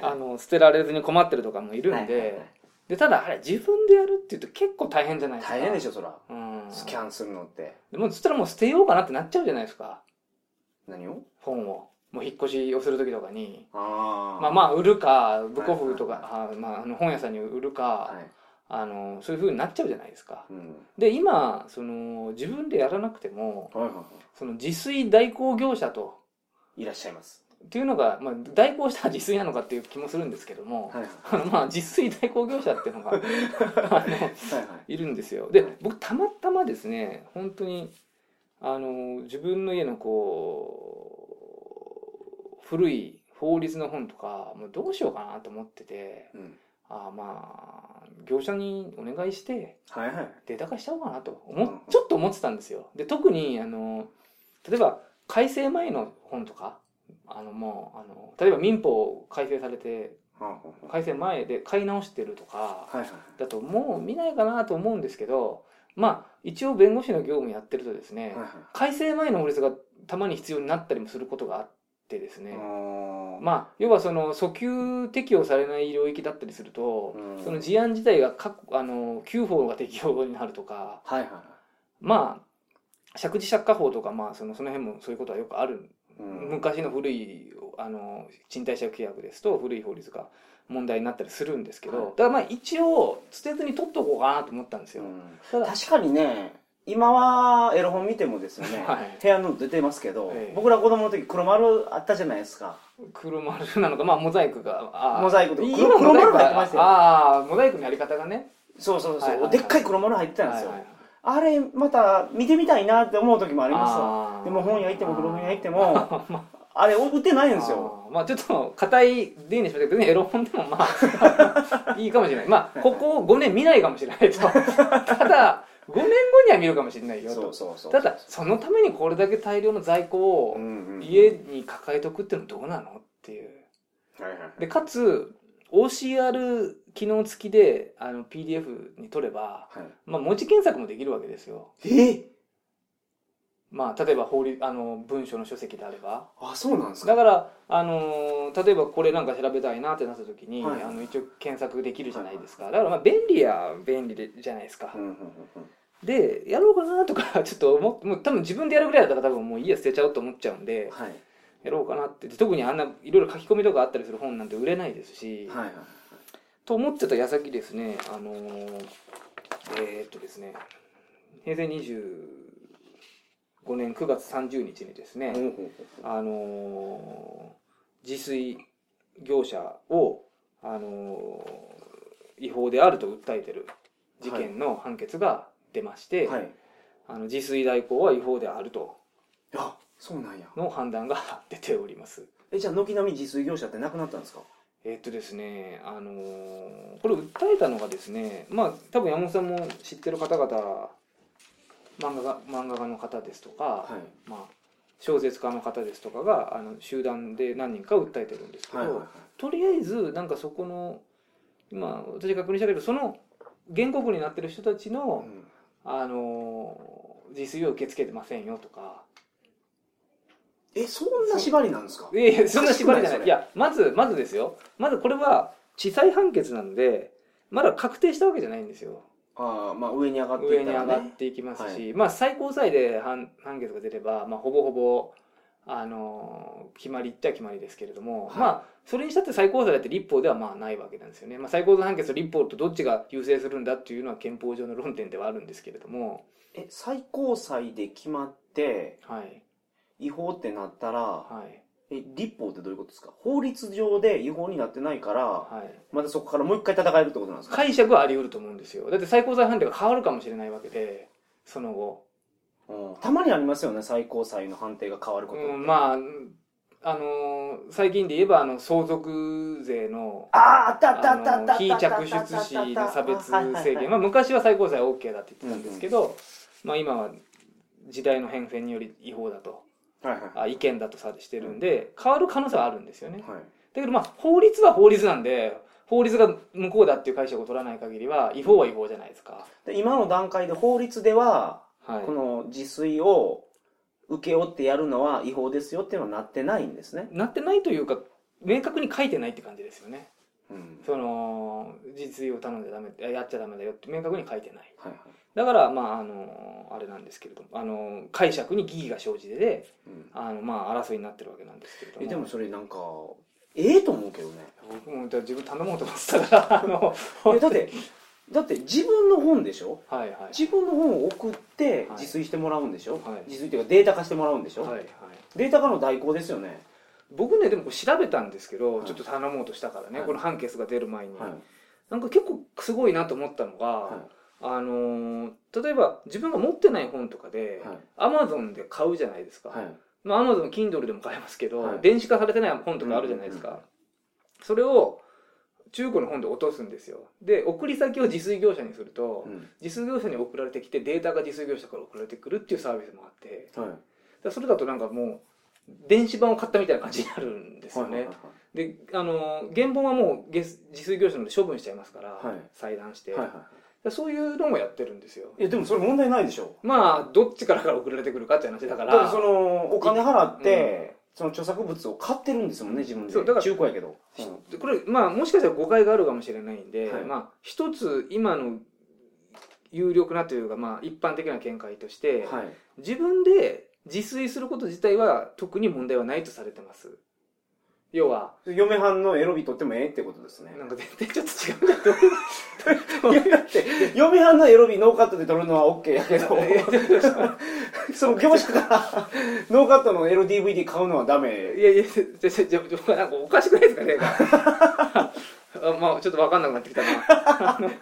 あの、捨てられずに困ってるとかもいるんで、はいはいはい。で、ただあれ自分でやるっていうと結構大変じゃないですか。大変でしょそらうん。スキャンするのって。でもそしたらもう捨てようかなってなっちゃうじゃないですか。何を？本を。もう引っ越しをする時とかに。まあまあ売るか、ブコフとか、はいあまあ、あの本屋さんに売るか、はい。あの、そういう風になっちゃうじゃないですか。うん。で、今、その、自分でやらなくても、はいはいはその自炊代行業者と、いいらっしゃいます。っていうのが、まあ、代行したら自炊なのかっていう気もするんですけども、はいはい。あのまあ、自炊代行業者っていうのが [LAUGHS] あのはいはい。いるんですよ。で僕たまたまですね本当にあの自分の家のこう古い法律の本とかもうどうしようかなと思っててうん。ああまあ業者にお願いしてはいはい。データ化しちゃおうかなと思っうんちょっと思ってたんですよ。で特にあの例えば改正前の本とかあのもうあの例えば民法改正されて改正前で買い直してるとかだともう見ないかなと思うんですけどまあ一応弁護士の業務やってるとですね改正前の法律がたまに必要になったりもすることがあってですね。あまあ要はその訴求適用されない領域だったりするとうん。その事案自体が各あの旧法が適用になるとかはいはいまあ借地借家法とかまあそのその辺もそういうことはよくある。うん。昔の古いあの賃貸借契約ですと古い法律が問題になったりするんですけど、はい。だからまあ一応捨てずに取っとこうかなと思ったんですよ、うん。確かにね今はエロ本見てもですね、はい。部屋の出てますけど、ええ。僕ら子供の時黒丸あったじゃないですか。黒丸なのかまあモザイクがモザイクとか今黒黒丸入ってましたよ。ああモザイクのやり方がね。そうそうそう、はいはいはい。でっかい黒丸入ってたんですよ、はいはいはい。あれまた見てみたいなって思う時もありますでも本屋行っても古本屋行っても [LAUGHS] あれ売ってないんあですよ。あー。まあちょっと硬い例にしましたけど別にエロ本でもまあ [LAUGHS] いいかもしれない。まあここ5年見ないかもしれないと。[LAUGHS] ただ5年後には見るかもしれないよと。ただそのためにこれだけ大量の在庫を家に抱えとくってのはどうなのっていう。でかつ OCR 機能付きであの PDF に取れば、はい。まあ、文字検索もできるわけですよ。え？まあ例えば法律あの文書の書籍であれば。あそうなんですか。だから、あのー例えばこれなんか調べたいなってなった時に、はいあの一応検索できるじゃないですか。だからまあ便利や便利でじゃないですか、うんうんうんでやろうかなとか [LAUGHS] ちょっと思っもう多分自分でやるぐらいだったら多分もういいや捨てちゃおうと思っちゃうんでうんはい。やろうかなって。で特にあんないろいろ書き込みとかあったりする本なんて売れないですし、はいはいと思ってた矢先ですねあのーえーっとですね平成25年9月30日にですね、あのー自炊業者を、あのー違法であると訴えてる事件の判決が出まして、はい。あの自炊代行は違法であると。あそうなんや。の判断が出ております。えじゃあ軒並み自炊業者ってなくなったんですか？えっとですね、あのーこれ訴えたのがですね、まあ多分山本さんも知ってる方々、漫画が漫画家の方ですとか、はい。まあ小説家の方ですとかがあの集団で何人か訴えてるんですけど、はいはいはい。とりあえずなんかそこの今私が確認したけどその原告になってる人たちの、うんあのー自炊を受け付けてませんよとか。えそんな縛りなんですか？いやいやそんな縛りじゃない。い。いやまずまずですよ。まずこれは地裁判決なのでまだ確定したわけじゃないんですよ。ああまあ上に上がってい上に上がっていきますし、まあ最高裁で判判決が出れば、まあ、ほぼほぼあのー決まりっちゃ決まりですけれども、はい。まあそれにしたって最高裁だって立法ではまあないわけなんですよね、まあ、最高裁判決と立法とどっちが優勢するんだっていうのは憲法上の論点ではあるんですけれども。え最高裁で決まってはい。違法ってなったらはい。え立法ってどういうことですか？法律上で違法になってないからはい。またそこからもう一回戦えるってことなんですか？解釈はあり得ると思うんですよ。だって最高裁判定が変わるかもしれないわけでその後、うんたまにありますよね最高裁の判定が変わることうん、まああのー最近で言えばあの相続税のあああったあったあったああったの非着出子の差別制限、まあ、昔は最高裁は OK だって言ってたんですけど、まあ、今は時代の変遷により違法だと。はいはい。あ違憲だとさしてるんで変わる可能性はあるんですよね。はい。だけどまあ法律は法律なんで法律が無効だっていう解釈を取らない限りは違法は違法じゃないですか、で今の段階で法律でははい。この自炊を請け負ってやるのは違法ですよっていうのはなってないんですね、なってないというか明確に書いてないって感じですよね。うん。その実炊を頼んじゃダメやっちゃダメだよって明確に書いてない。はいはい。だからまああのあれなんですけれどもあの解釈に疑義が生じてでうん。あのまあ争いになってるわけなんですけれども。えでもそれなんかええと思うけどね。僕も自分頼もうと思ってたからあのえだってだって自分の本でしょ？はいはい。自分の本を送ってはい。自炊してもらうんでしょ、はい。自炊っていうかデータ化してもらうんでしょ、はいはい。データ化の代行ですよね、僕ねでも調べたんですけど、はい。ちょっと頼もうとしたからね、はい。この判決が出る前に、はい。なんか結構すごいなと思ったのが、はあのー例えば自分が持ってない本とかで、はい。アマゾンで買うじゃないですか、はい。まあ、アマゾン Kindle でも買えますけど、はい。電子化されてない本とかあるじゃないですか、うんうん。それを中古の本で落とすんですよ。で送り先を自炊業者にすると、うん。自炊業者に送られてきてデータが自炊業者から送られてくるっていうサービスもあって。だかはいらそれだとなんかもう電子版を買ったみたいな感じになるんですよね、はいはいであのー原本はもう自炊業者ので処分しちゃいますから、はい。裁断して、はいはいでそういうのもやってるんですよ。いやでもそれ問題ないでしょ。まあどっちからから送られてくるかって話だから。だってそのお金払って、その著作物を買ってるんですもん。ね自分で。そうだから中古やけど、でこれまあもしかしたら誤解があるかもしれないんで、はい。まあ一つ今の有力なというかまあ一般的な見解として、はい。自分で自炊すること自体は特に問題はないとされてます要は。嫁はんのエロビ撮ってもええってことですね。なんか全然ちょっと違うんだといやだって嫁はんのエロビノーカットで撮るのは OK やけど。思うその業者からノーカットのエロ DVD 買うのはダメ。いやいやじゃじゃなんかおかしくないですかねあまあちょっと分かんなくなってきたな。い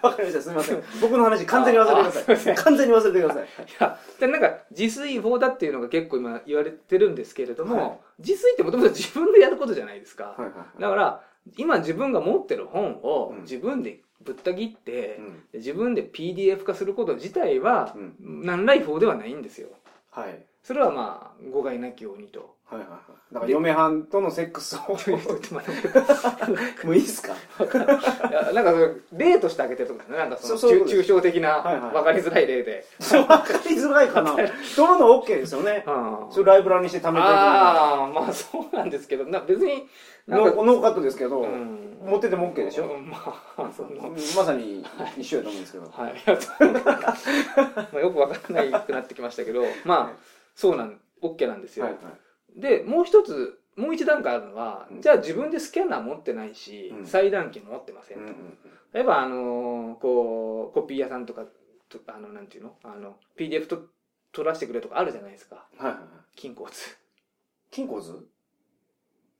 わかりました。すみません。僕の話完全に忘れてください。完全に忘れてくださいやでなんか自炊法だっていうのが結構今言われてるんですけれども、はい自炊ってもともと自分でやることじゃないですか、はいはいだから今自分が持ってる本をうん。自分でぶった切って、うん。で自分で PDF 化すること自体はうん。何ら違法ではないんですよ。はい。それはまあ誤解なきようにとはいはいはい。だから嫁はんとのセックスを。ちょっと待って [LAUGHS] もういいっすか？なんか例としてあげてるとかねなんかその抽象的なはいはい分かりづらい例で、わかりづらいかな。[LAUGHS] 取るの OK ですよね。うん。それライブラにして貯めていくのがああまあそうなんですけどな別になんかノーノーカットですけど、うん。持ってても OK でしょ、うんまあそのまさに一緒やと思うんですけど。はい。よく分からないくなってきましたけどまあそうなん OK なんですよ、はいはいでもう一つもう一段階あるのは、うん。じゃあ自分でスキャナー持ってないし、うん。裁断機も持ってませんと、例えばあのーこうコピー屋さんとかとあのなんていうの？あの PDF と取らせてくれとかあるじゃないですか。はいはいはい。金庫図。金庫図？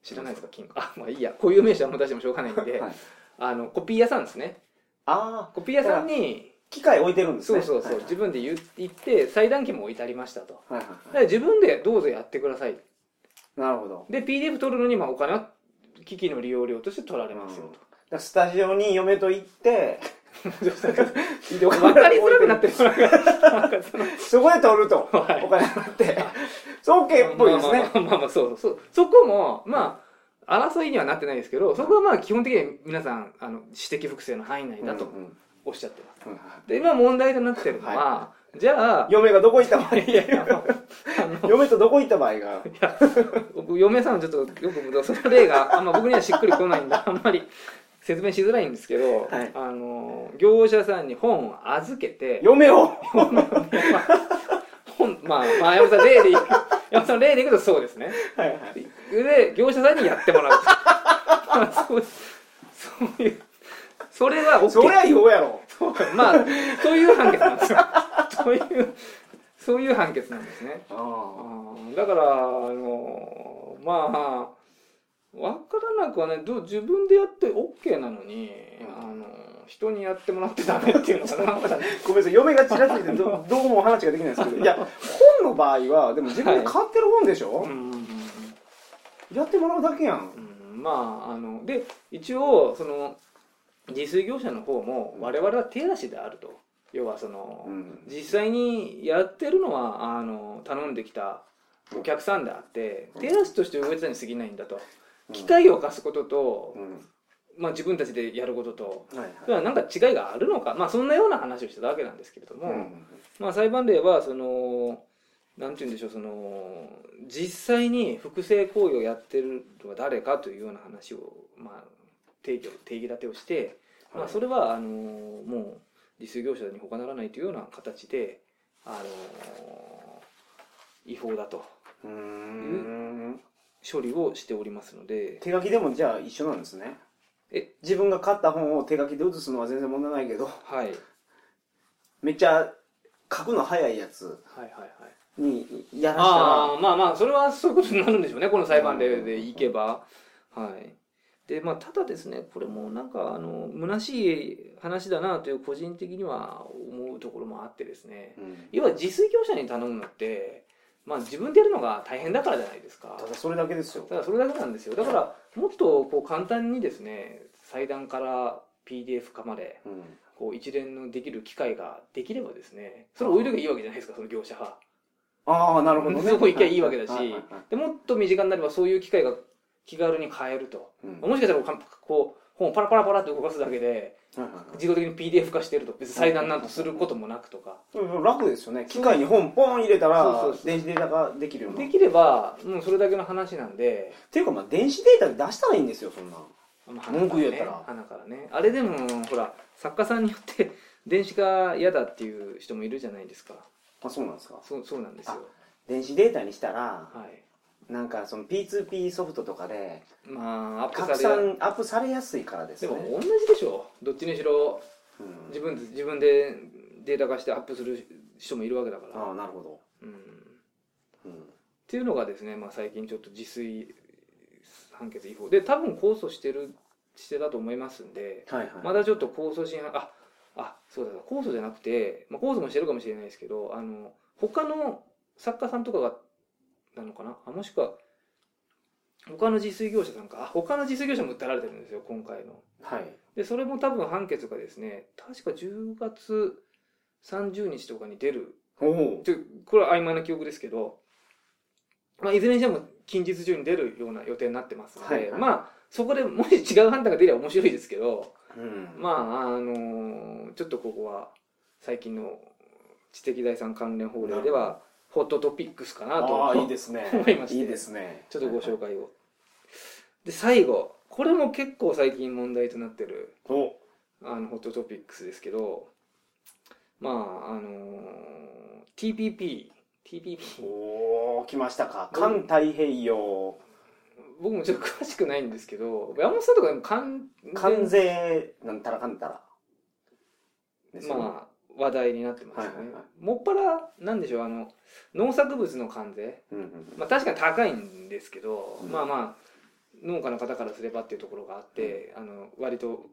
知らないですか？金庫。あまあいいや。こういう名詞はもう出してもしょうがないんで、はいあのコピー屋さんですね。ああ、コピー屋さんに機械置いてるんですね。そうそうそう、はい自分で言言って裁断機も置いてありましたと。はいはい。だから自分でどうぞやってくださいなるほど。で PDF 取るのにまあお金は機器の利用料として取られますよだからスタジオに嫁と行って、と、[LAUGHS] 分かりづらくなってる。[LAUGHS] そこで取ると、はい。お金払って、そう OK っぽいですね。まあまあまあまあそうそう。そこもまあ争いにはなってないですけどそこはまあ基本的には皆さんあの私的複製の範囲内だとうんうん。おっしゃってます、うん。はで今問題となってるのは、じゃあい嫁がどこ行った場合、いやいや嫁とどこ行った場合が、僕嫁さんはちょっとよくその例があんま僕にはしっくりこないんであんまり説明しづらいんですけど、はい。あの業者さんに本を預けて嫁を、本 [LAUGHS] まあまあ山本さん例で山本さん例で言うとそうですね。はいはい。で業者さんにやってもらう。ま [LAUGHS] あそうそういう。それは OK そりゃ違法やろ。まあそういう判決なんですよそういうそういう判決なんですね。あだからあのまあ分からなくはねどう自分でやって OK なのに、うん。あの人にやってもらってダメっていうのかね [LAUGHS] ごめんなさい、嫁がちらついてど [LAUGHS] どうも話ができないんですけど、い。や、本の場合は、でも自分で買ってる本でしょ、うんうんうんやってもらうだけやん。うん。まああので一応その自炊業者の方も我々は手出しであると要はその、うん。実際にやってるのはあの頼んできたお客さんであって手出しとして動いてたに過ぎないんだと。機械を貸すこととう、ん。まあ、自分たちでやることと。はいはい。それは何か違いがあるのか、まあ、そんなような話をしてたわけなんですけれども、うん。まあ、裁判例はそのなんて言うんでしょうその実際に複製行為をやってるのは誰かというような話を、まあ、定義を定義立てをして、まあ、それはあのもう自炊業者に他ならないというような形であの違法だとうーん。処理をしておりますので。手書きでもじゃあ一緒なんですね。え？自分が買った本を手書きで写すのは全然問題ないけど、はい。めっちゃ書くの早いやつはいはいはい。にやらしたああまあまあそれはそういうことになるんでしょうねこの裁判例でいけば、はいでまあただですねこれもなんかあの虚しい話だなという個人的には思うところもあってですね。ら、うん。要は自炊業者に頼むのってまあ自分でやるのが大変だからじゃないですか。ただそれだけですよ。ただそれだけなんですよ。だからもっとこう簡単にですね裁断から PDF 化までうん。こう一連のできる機会ができればですねそれを置いとけばいいわけじゃないですかその業者は。ああ、なるほどね。[LAUGHS] そこ行けばいいわけだし。でもっと身近になればそういう機会が気軽に買えると、うん。もしかしたらこう本をパラパラパラって動かすだけで自動的に PDF 化してると別に裁断なんとすることもなくとか。うん。楽ですよね。機械に本ポン入れたら電子データができるような。っできればもうそれだけの話なんで、ていうかまあ電子データで出したらいいんですよ、そんな。ん。まあ文句言えたら。ね。花からね。あれでもほら作家さんによって電子化嫌だっていう人もいるじゃないですか。あ、そうなんですか。そうそうなんですよ。電子データにしたら、はいなんかその P2P ソフトとかでまあアップ拡され散、アップされやすいからですね。でも同じでしょ。どっちにしろうん。自分で自分でデータ化してアップする人もいるわけだから、ああ、なるほど。うん、っうん。ていうのがですね、まあ、最近ちょっと自炊判決違法。で多分控訴してるしてたと思いますんではいはい。まだちょっと控訴審ああそうだ。控訴じゃなくて、まあ、控訴もしてるかもしれないですけどあの他の作家さんとかがなのかな？あもしくは他の自炊業者さんか？あ他の自炊業者も訴えられてるんですよ今回の。はい。でそれも多分判決がですね確か10月30日とかに出る。おお。ちょこれは曖昧な記憶ですけどまあ、いずれにしても近日中に出るような予定になってますので、はいはい。まあそこでもし違う判断が出れば面白いですけど、うん。まああのちょっとここは最近の知的財産関連法令ではホットトピックスかなとああいいですね。思いまして。いいですね。ちょっとご紹介を。で最後。これも結構最近問題となってるお。あのホットトピックスですけど。まああの TPP TPP おー来ましたか。環太平洋。僕もちょっと詳しくないんですけど山本さんとかでも関関税なんたらかんたらまあ話題になってますよね、はいはいはい。もっぱらなんでしょうあの農作物の関税。うんうんまあ確かに高いんですけど、うん。まあまあ農家の方からすればっていうところがあって、あの割と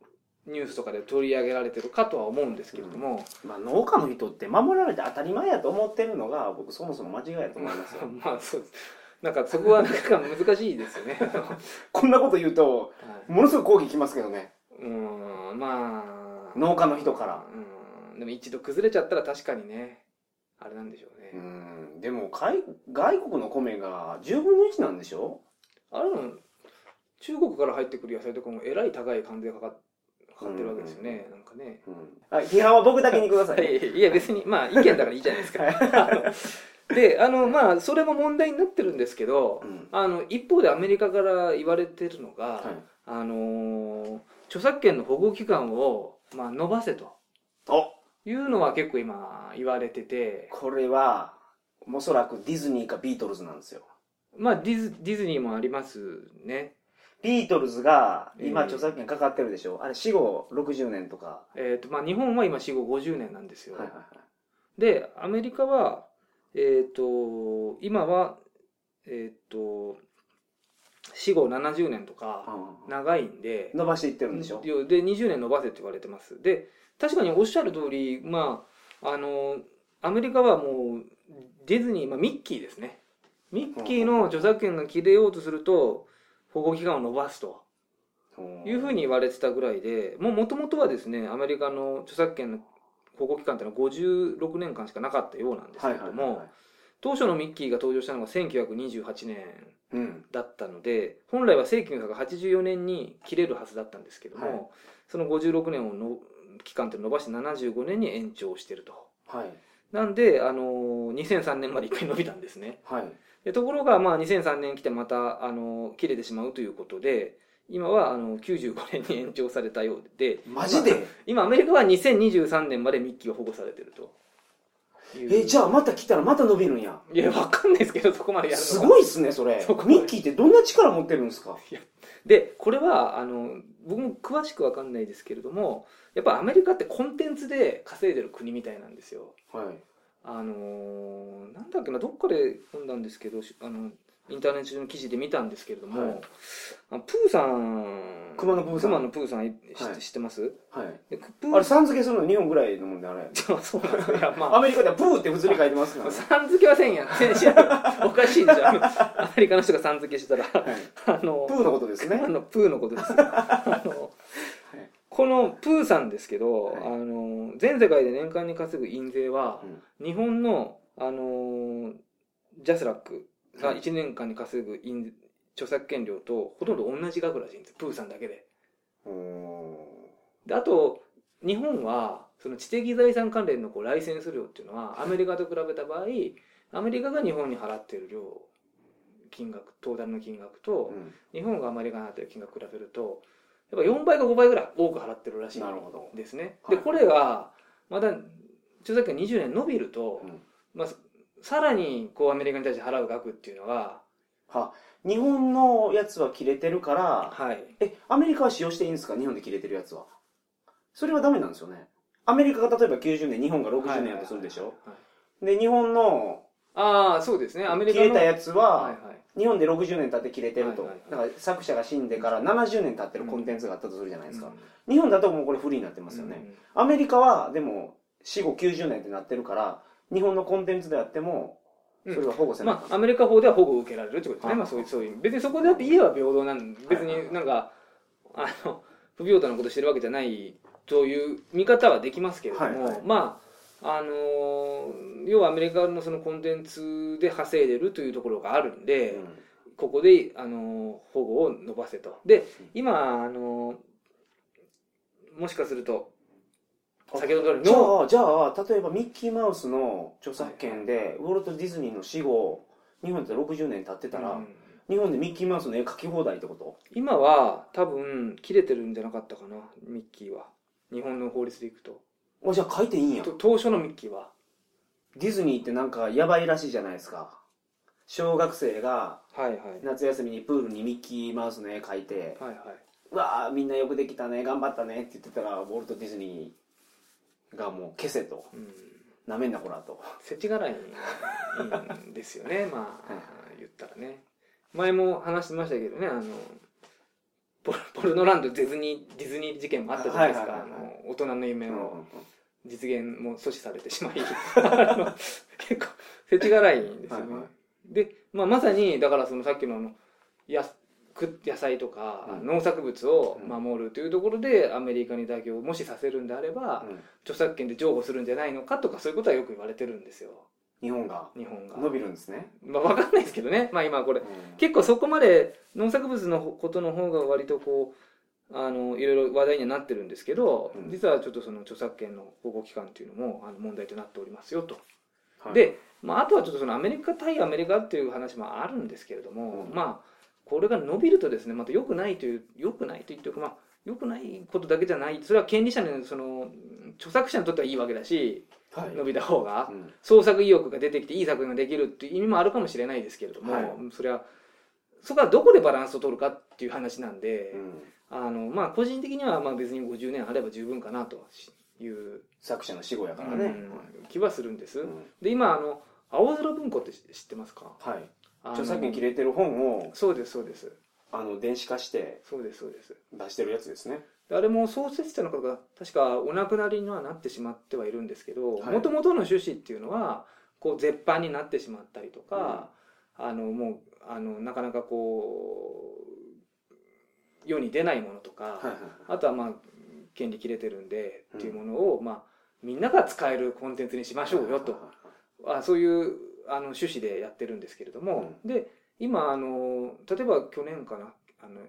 ニュースとかで取り上げられてるかとは思うんですけれども、まあ、農家の人って守られて当たり前やと思ってるのが僕そもそも間違いやと思いますよ。[LAUGHS] まあそうです。なんかそこはなんか難しいですよね。は [LAUGHS] こんなこと言うとものすごく抗議きますけどね。いうんまあ。農家の人から。うんでも一度崩れちゃったら確かにねあれなんでしょうね、うん。でも外外国の米が10分の1なんでしょ？あれも中国から入ってくる野菜とかもえらい高い関税がかかかかってるわけですよね、なんかね。うん。あ批判は僕だけにください、ね、いや別にまあ意見だからいいじゃないですか。[LAUGHS] [LAUGHS] であのまあそれも問題になってるんですけど、うん。あの一方でアメリカから言われてるのが、はい。あのー著作権の保護期間を、まあ、伸ばせと。おいうのは結構今言われてて。これはおそらくディズニーかビートルズなんですよ。まあディズディズニーもありますね。ビートルズが今えー。著作権かかってるでしょ、あれ死後60年とか、えーとまあ、日本は今死後50年なんですよ、はいはいはい。でアメリカはえっ、と今はえっ、と死後70年とかうん長いんで。伸ばしていってるんでしょ、でで20年伸ばせって言われてます。で確かにおっしゃる通りまああのアメリカはもうディズニー、まあ、ミッキーですね。ミッキーの著作権が切れようとすると保護期間を伸ばすというふうに言われてたぐらいでもともとはですねアメリカの著作権の保護期間っていうのは56年間しかなかったようなんですけはいれども、はいはいはい当初のミッキーが登場したのが1928年うん。だったので本来は1984年に切れるはずだったんですけども、はい。その56年をの期間って伸ばして75年に延長してると。はい。なんで、あの2003年まで一回伸びたんですね。はい。でところが、まあ、2003年来てまた、あの切れてしまうということで今はあの95年に延長されたようで。マジで？今アメリカは2023年までミッキーが保護されてるとえじゃあまた来たらまた伸びるんや。いやわかんないですけどそこまでやるのかすごいっすねそれ。そミッキーってどんな力持ってるんですか？でこれはあの僕も詳しくわかんないですけれどもやっぱアメリカってコンテンツで稼いでる国みたいなんですよ。はい。あのーなんだっけなどっかで読んだんですけどしあのインターネットの記事で見たんですけれども、はい。プーさん熊野プーさん。熊野プーさんい。知,、ってます？はい。あれさん付けするの日本ぐらいのもんであれ [LAUGHS] そうなんですまあ。アメリカではプーって普通に書いてますからね。さん付けはせんやん。おかしいでしょアメリカの人がさん付けしてたら。はい。あのプーのことですね。あのプーのことです。あのこのプーさんですけど、はい。あの全世界で年間に稼ぐ印税は、日本のあのジャスラックが1年間に稼ぐ印著作権料とほとんど同じ額らしいんですプーさんだけで。であと日本はその知的財産関連のこうライセンス料っていうのはアメリカと比べた場合アメリカが日本に払ってる量金額トータルの金額と、うん。日本がアメリカに払ってる金額比べるとやっぱ4倍か5倍ぐらい多く払ってるらしいんですね。はい。でこれがまだ著作権20年伸びると、うん。まあ、さらにこうアメリカに対して払う額っていうのが、は日本のやつは切れてるからはい、えアメリカは使用していいんですか？日本で切れてるやつは。それはダメなんですよね。アメリカが例えば90年日本が60年やとするでしょ、はいで日本のああそうですね。アメリカの切れたやつは、はいはい。日本で60年経って切れてると、はいはいはい。だから作者が死んでから70年経ってるコンテンツがあったとするじゃないですか、うん。日本だともうこれフリーになってますよね、アメリカはでも死後90年ってなってるから日本のコンテンツであってもそれは保護せうんなあかん、まあアメリカ法では保護を受けられるってことですね、はい。まあ、そういうそういう別にそこでだって家は平等なん別になんか、あの不平等なことしてるわけじゃないという見方はできますけれども、はいはい。まああのー要はアメリカのそのコンテンツで稼いでるというところがあるんで、うん。ここで、あのー保護を伸ばせと。で今、あのーもしかすると先ほどのじゃあじゃあ例えばミッキーマウスの著作権でウォルト・ディズニーの死後日本で60年経ってたら、うん。日本でミッキーマウスの絵描き放題ってこと？今は多分切れてるんじゃなかったかなミッキーは。日本の法律でいくと。あじゃあ描いていいんや。と当初のミッキーは。ディズニーってなんかやばいらしいじゃないですか。小学生が夏休みにプールにミッキーマウスの絵描いてはいはい「うわーみんなよくできたね頑張ったね」って言ってたらウォルト・ディズニーがもう消せと。うん。なめんなこらと。世知辛いんですよね。まあ、はい。言ったらね。前も話してましたけどねあのポルノランドディズニーディズニー事件もあったじゃないですか、あの大人の夢のうんうんうん。実現も阻止されてしまい。[LAUGHS] 結構世知辛いんですよね、はいはい。で、まあ、まさにだからそのさっきのあのやく野菜とか、うん。農作物をうん。守るというところでアメリカに妥協をもしさせるんであれば、うん。著作権で譲歩するんじゃないのかとかそういうことはよく言われてるんですよ。日本が。日本が。伸びるんですね、まあ分かんないですけどね。まあ今これ。うん。結構そこまで農作物のことの方が割とこうあのいろいろ話題にはなってるんですけど、うん。実はちょっとその著作権の保護期間っていうのもあの問題となっておりますよと、はい。で、まあ、あとはちょっとそのアメリカ対アメリカっていう話もあるんですけれども、うん。まあこれが伸びるとですねまた良くないという良くないと言ってかまあ良くないことだけじゃない。それは権利者のその著作者にとってはいいわけだしはい。伸びた方がうん。創作意欲が出てきていい作品ができるっていう意味もあるかもしれないですけれども、はい。それはそこはどこでバランスを取るかっていう話なんで、うん。あのまあ個人的にはまあ別に50年あれば十分かなという、作者の死後やからね、うん気はするんです、うん。で今あの青空文庫って知知ってますか？はい著作権切れてる本をそうですそうです。あの電子化してそうですそうです。出してるやつですね。であれも創設者の方が確かお亡くなりにはなってしまってはいるんですけどはい。もともとの趣旨っていうのはこう絶版になってしまったりとか、あのもうあのなかなかこう世に出ないものとか、はいはいあとはまあ権利切れてるんでっていうものを、まあ、みんなが使えるコンテンツにしましょうよと、あそういうあの趣旨でやってるんですけれども、で今あの例えば去年かなあの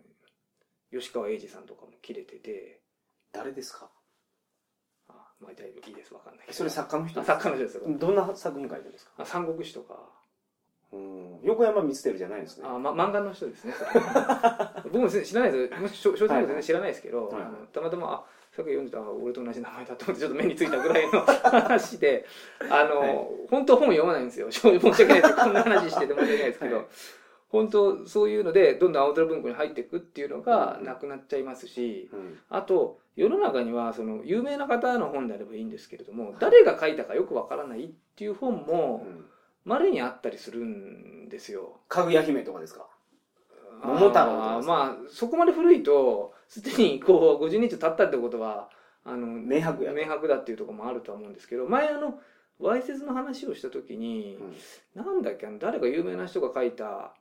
吉川英治さんとかも切れてて誰ですか？あまあ大丈夫いいですわかんないそれ作家の人？あ作家の人ですよ。どんな作品書いてるんですか？あ三国志とか。うん。横山光輝じゃないですね。あ、ま、漫画の人ですね。僕も知らないです。小小説も全然知らないですけど、はいはい。たまたまあさっき読んでたあ俺と同じ名前だと思ってちょっと目についたぐらいの話であの、はい。本当本読まないんですよ。申し訳ないですこんな話してて申し訳ないですけど、はい。本当そういうのでどんどん青空文庫に入っていくっていうのがうん。なくなっちゃいますし、うん。あと世の中にはその有名な方の本であればいいんですけれども誰が書いたかよくわからないっていう本もうん。まれにあったりするんですよ。かぐや姫とかですか？桃太郎とか。まあそこまで古いとすでにこう50日経ったってことはあの明白やと。明白だっていうところもあるとは思うんですけど前あのわいせつの話をした時に、なんだっけあの誰か有名な人が書いた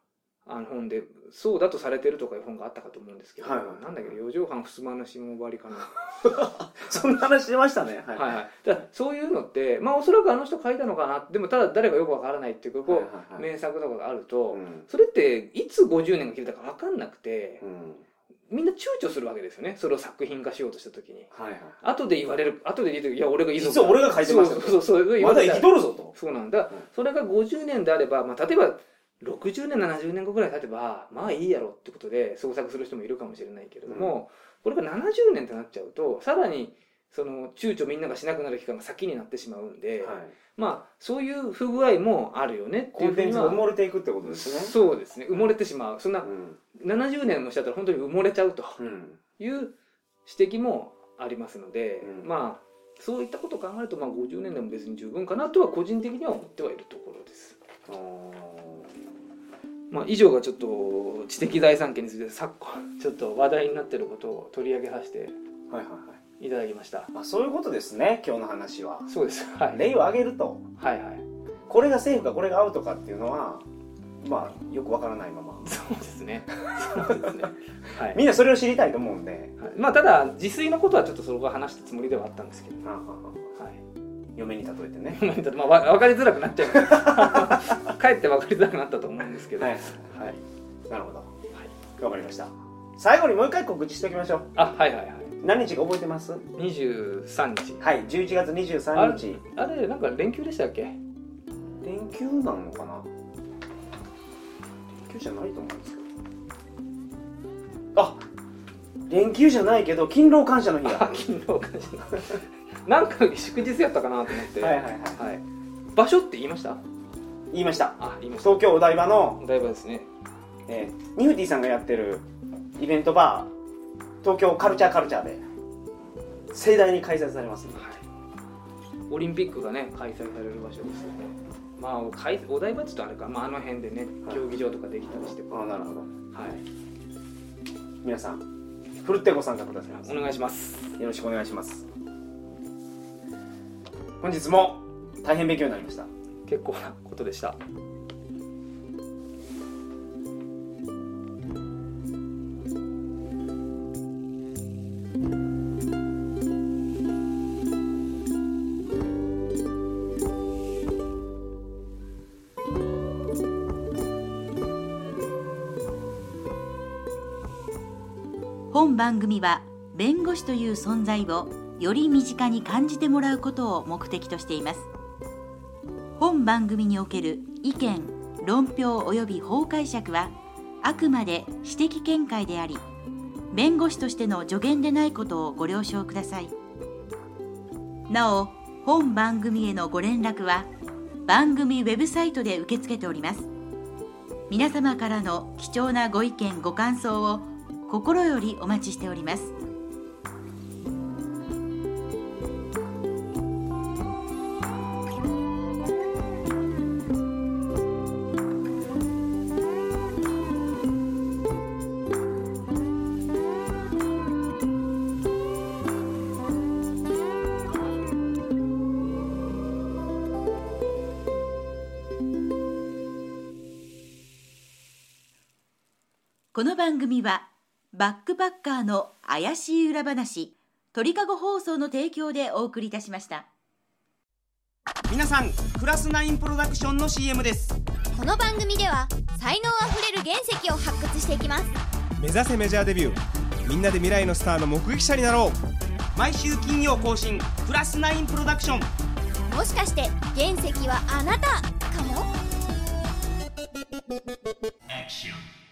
あの本でそうだとされてるとかいう本があったかと思うんですけど、はいはいはい。なんだっけ四畳半襖の下張りかな。[LAUGHS] そんな話してましたね。はい。はいはい。だそういうのってまあおそらくあの人書いたのかな。でもただ誰かよくわからないっていうかこう、はい名作とかがあると、うん。それっていつ50年が切れたか分かんなくてうん。みんな躊躇するわけですよね。それを作品化しようとした時に。はいはい。後で言われる後で言うといや俺が遺族実は俺が書いてましたそうそうそうそうまだ生きとるぞと。そうなんだ、うん。それが50年であれば、まあ、例えば60年70年後ぐらい経てばまあいいやろってことで創作する人もいるかもしれないけれども、これが70年となっちゃうとさらにその躊躇みんながしなくなる期間が先になってしまうんで、はい。まあそういう不具合もあるよねってコンいうふうにはテンツが埋もれていくってことですね。そうですね。埋もれてしまう。そんなうん。70年もしちゃったら本当に埋もれちゃうとうん。いう指摘もありますので、うん。まあそういったことを考えると、まあ、50年でも別に十分かなとは個人的には思ってはいるところです。あーまあ、以上がちょっと知的財産権について昨今ちょっと話題になっていることを取り上げさせてはいはいはい。いただきました。あそういうことですね今日の話は。そうです。はい。例を挙げると。はいはい。これがセーフかこれがアウトかっていうのはまあよくわからないまま。そうですね。そうですね。はい、みんなそれを知りたいと思うんで。はい。まあただ自炊のことはちょっとそこは話したつもりではあったんですけど、はあはあ嫁に例えてね。[LAUGHS] まあ、わ分かりづらくなっちゃいますかえって分かりづらくなったと思うんですけど。はい。はい。なるほど。はい。わかりました。最後にもう一回告知しておきましょう。あはいはいはい。何日か覚えてます？23日。はい11月23日。あれなんか連休でしたっけ？連休なのかな？連休じゃないと思うんですけど。あ連休じゃないけど勤労感謝の日 [LAUGHS] あや勤労感謝なんか祝日やったかなと思って。はいはいはい。はい。場所って言いました？言いました。あ言いました。東京お台場の、お台場ですね。えーニフティさんがやってるイベントバー東京カルチャーカルチャーで盛大に開催されますんでオリンピックがね開催される場所ですよね。まあお台場って言うとあれか、まあ、あの辺でねはい。競技場とかできたりして。ああなるほど。はい。皆さんふるってご参加くださいお願いします。よろしくお願いします本日も大変勉強になりました。結構なことでした。本番組は弁護士という存在をより身近に感じてもらうことを目的としています。本番組における意見論評及び法解釈はあくまで私的見解であり弁護士としての助言でないことをご了承ください。なお本番組へのご連絡は番組ウェブサイトで受け付けております。皆様からの貴重なご意見ご感想を心よりお待ちしております。番組はバックパッカーの怪しい裏話鳥かご放送の提供でお送りいたしました。皆さんクラスナインプロダクションの CM です。この番組では才能あふれる原石を発掘していきます。目指せメジャーデビュー。みんなで未来のスターの目撃者になろう。毎週金曜更新クラスナインプロダクション。もしかして原石はあなたかも？Action.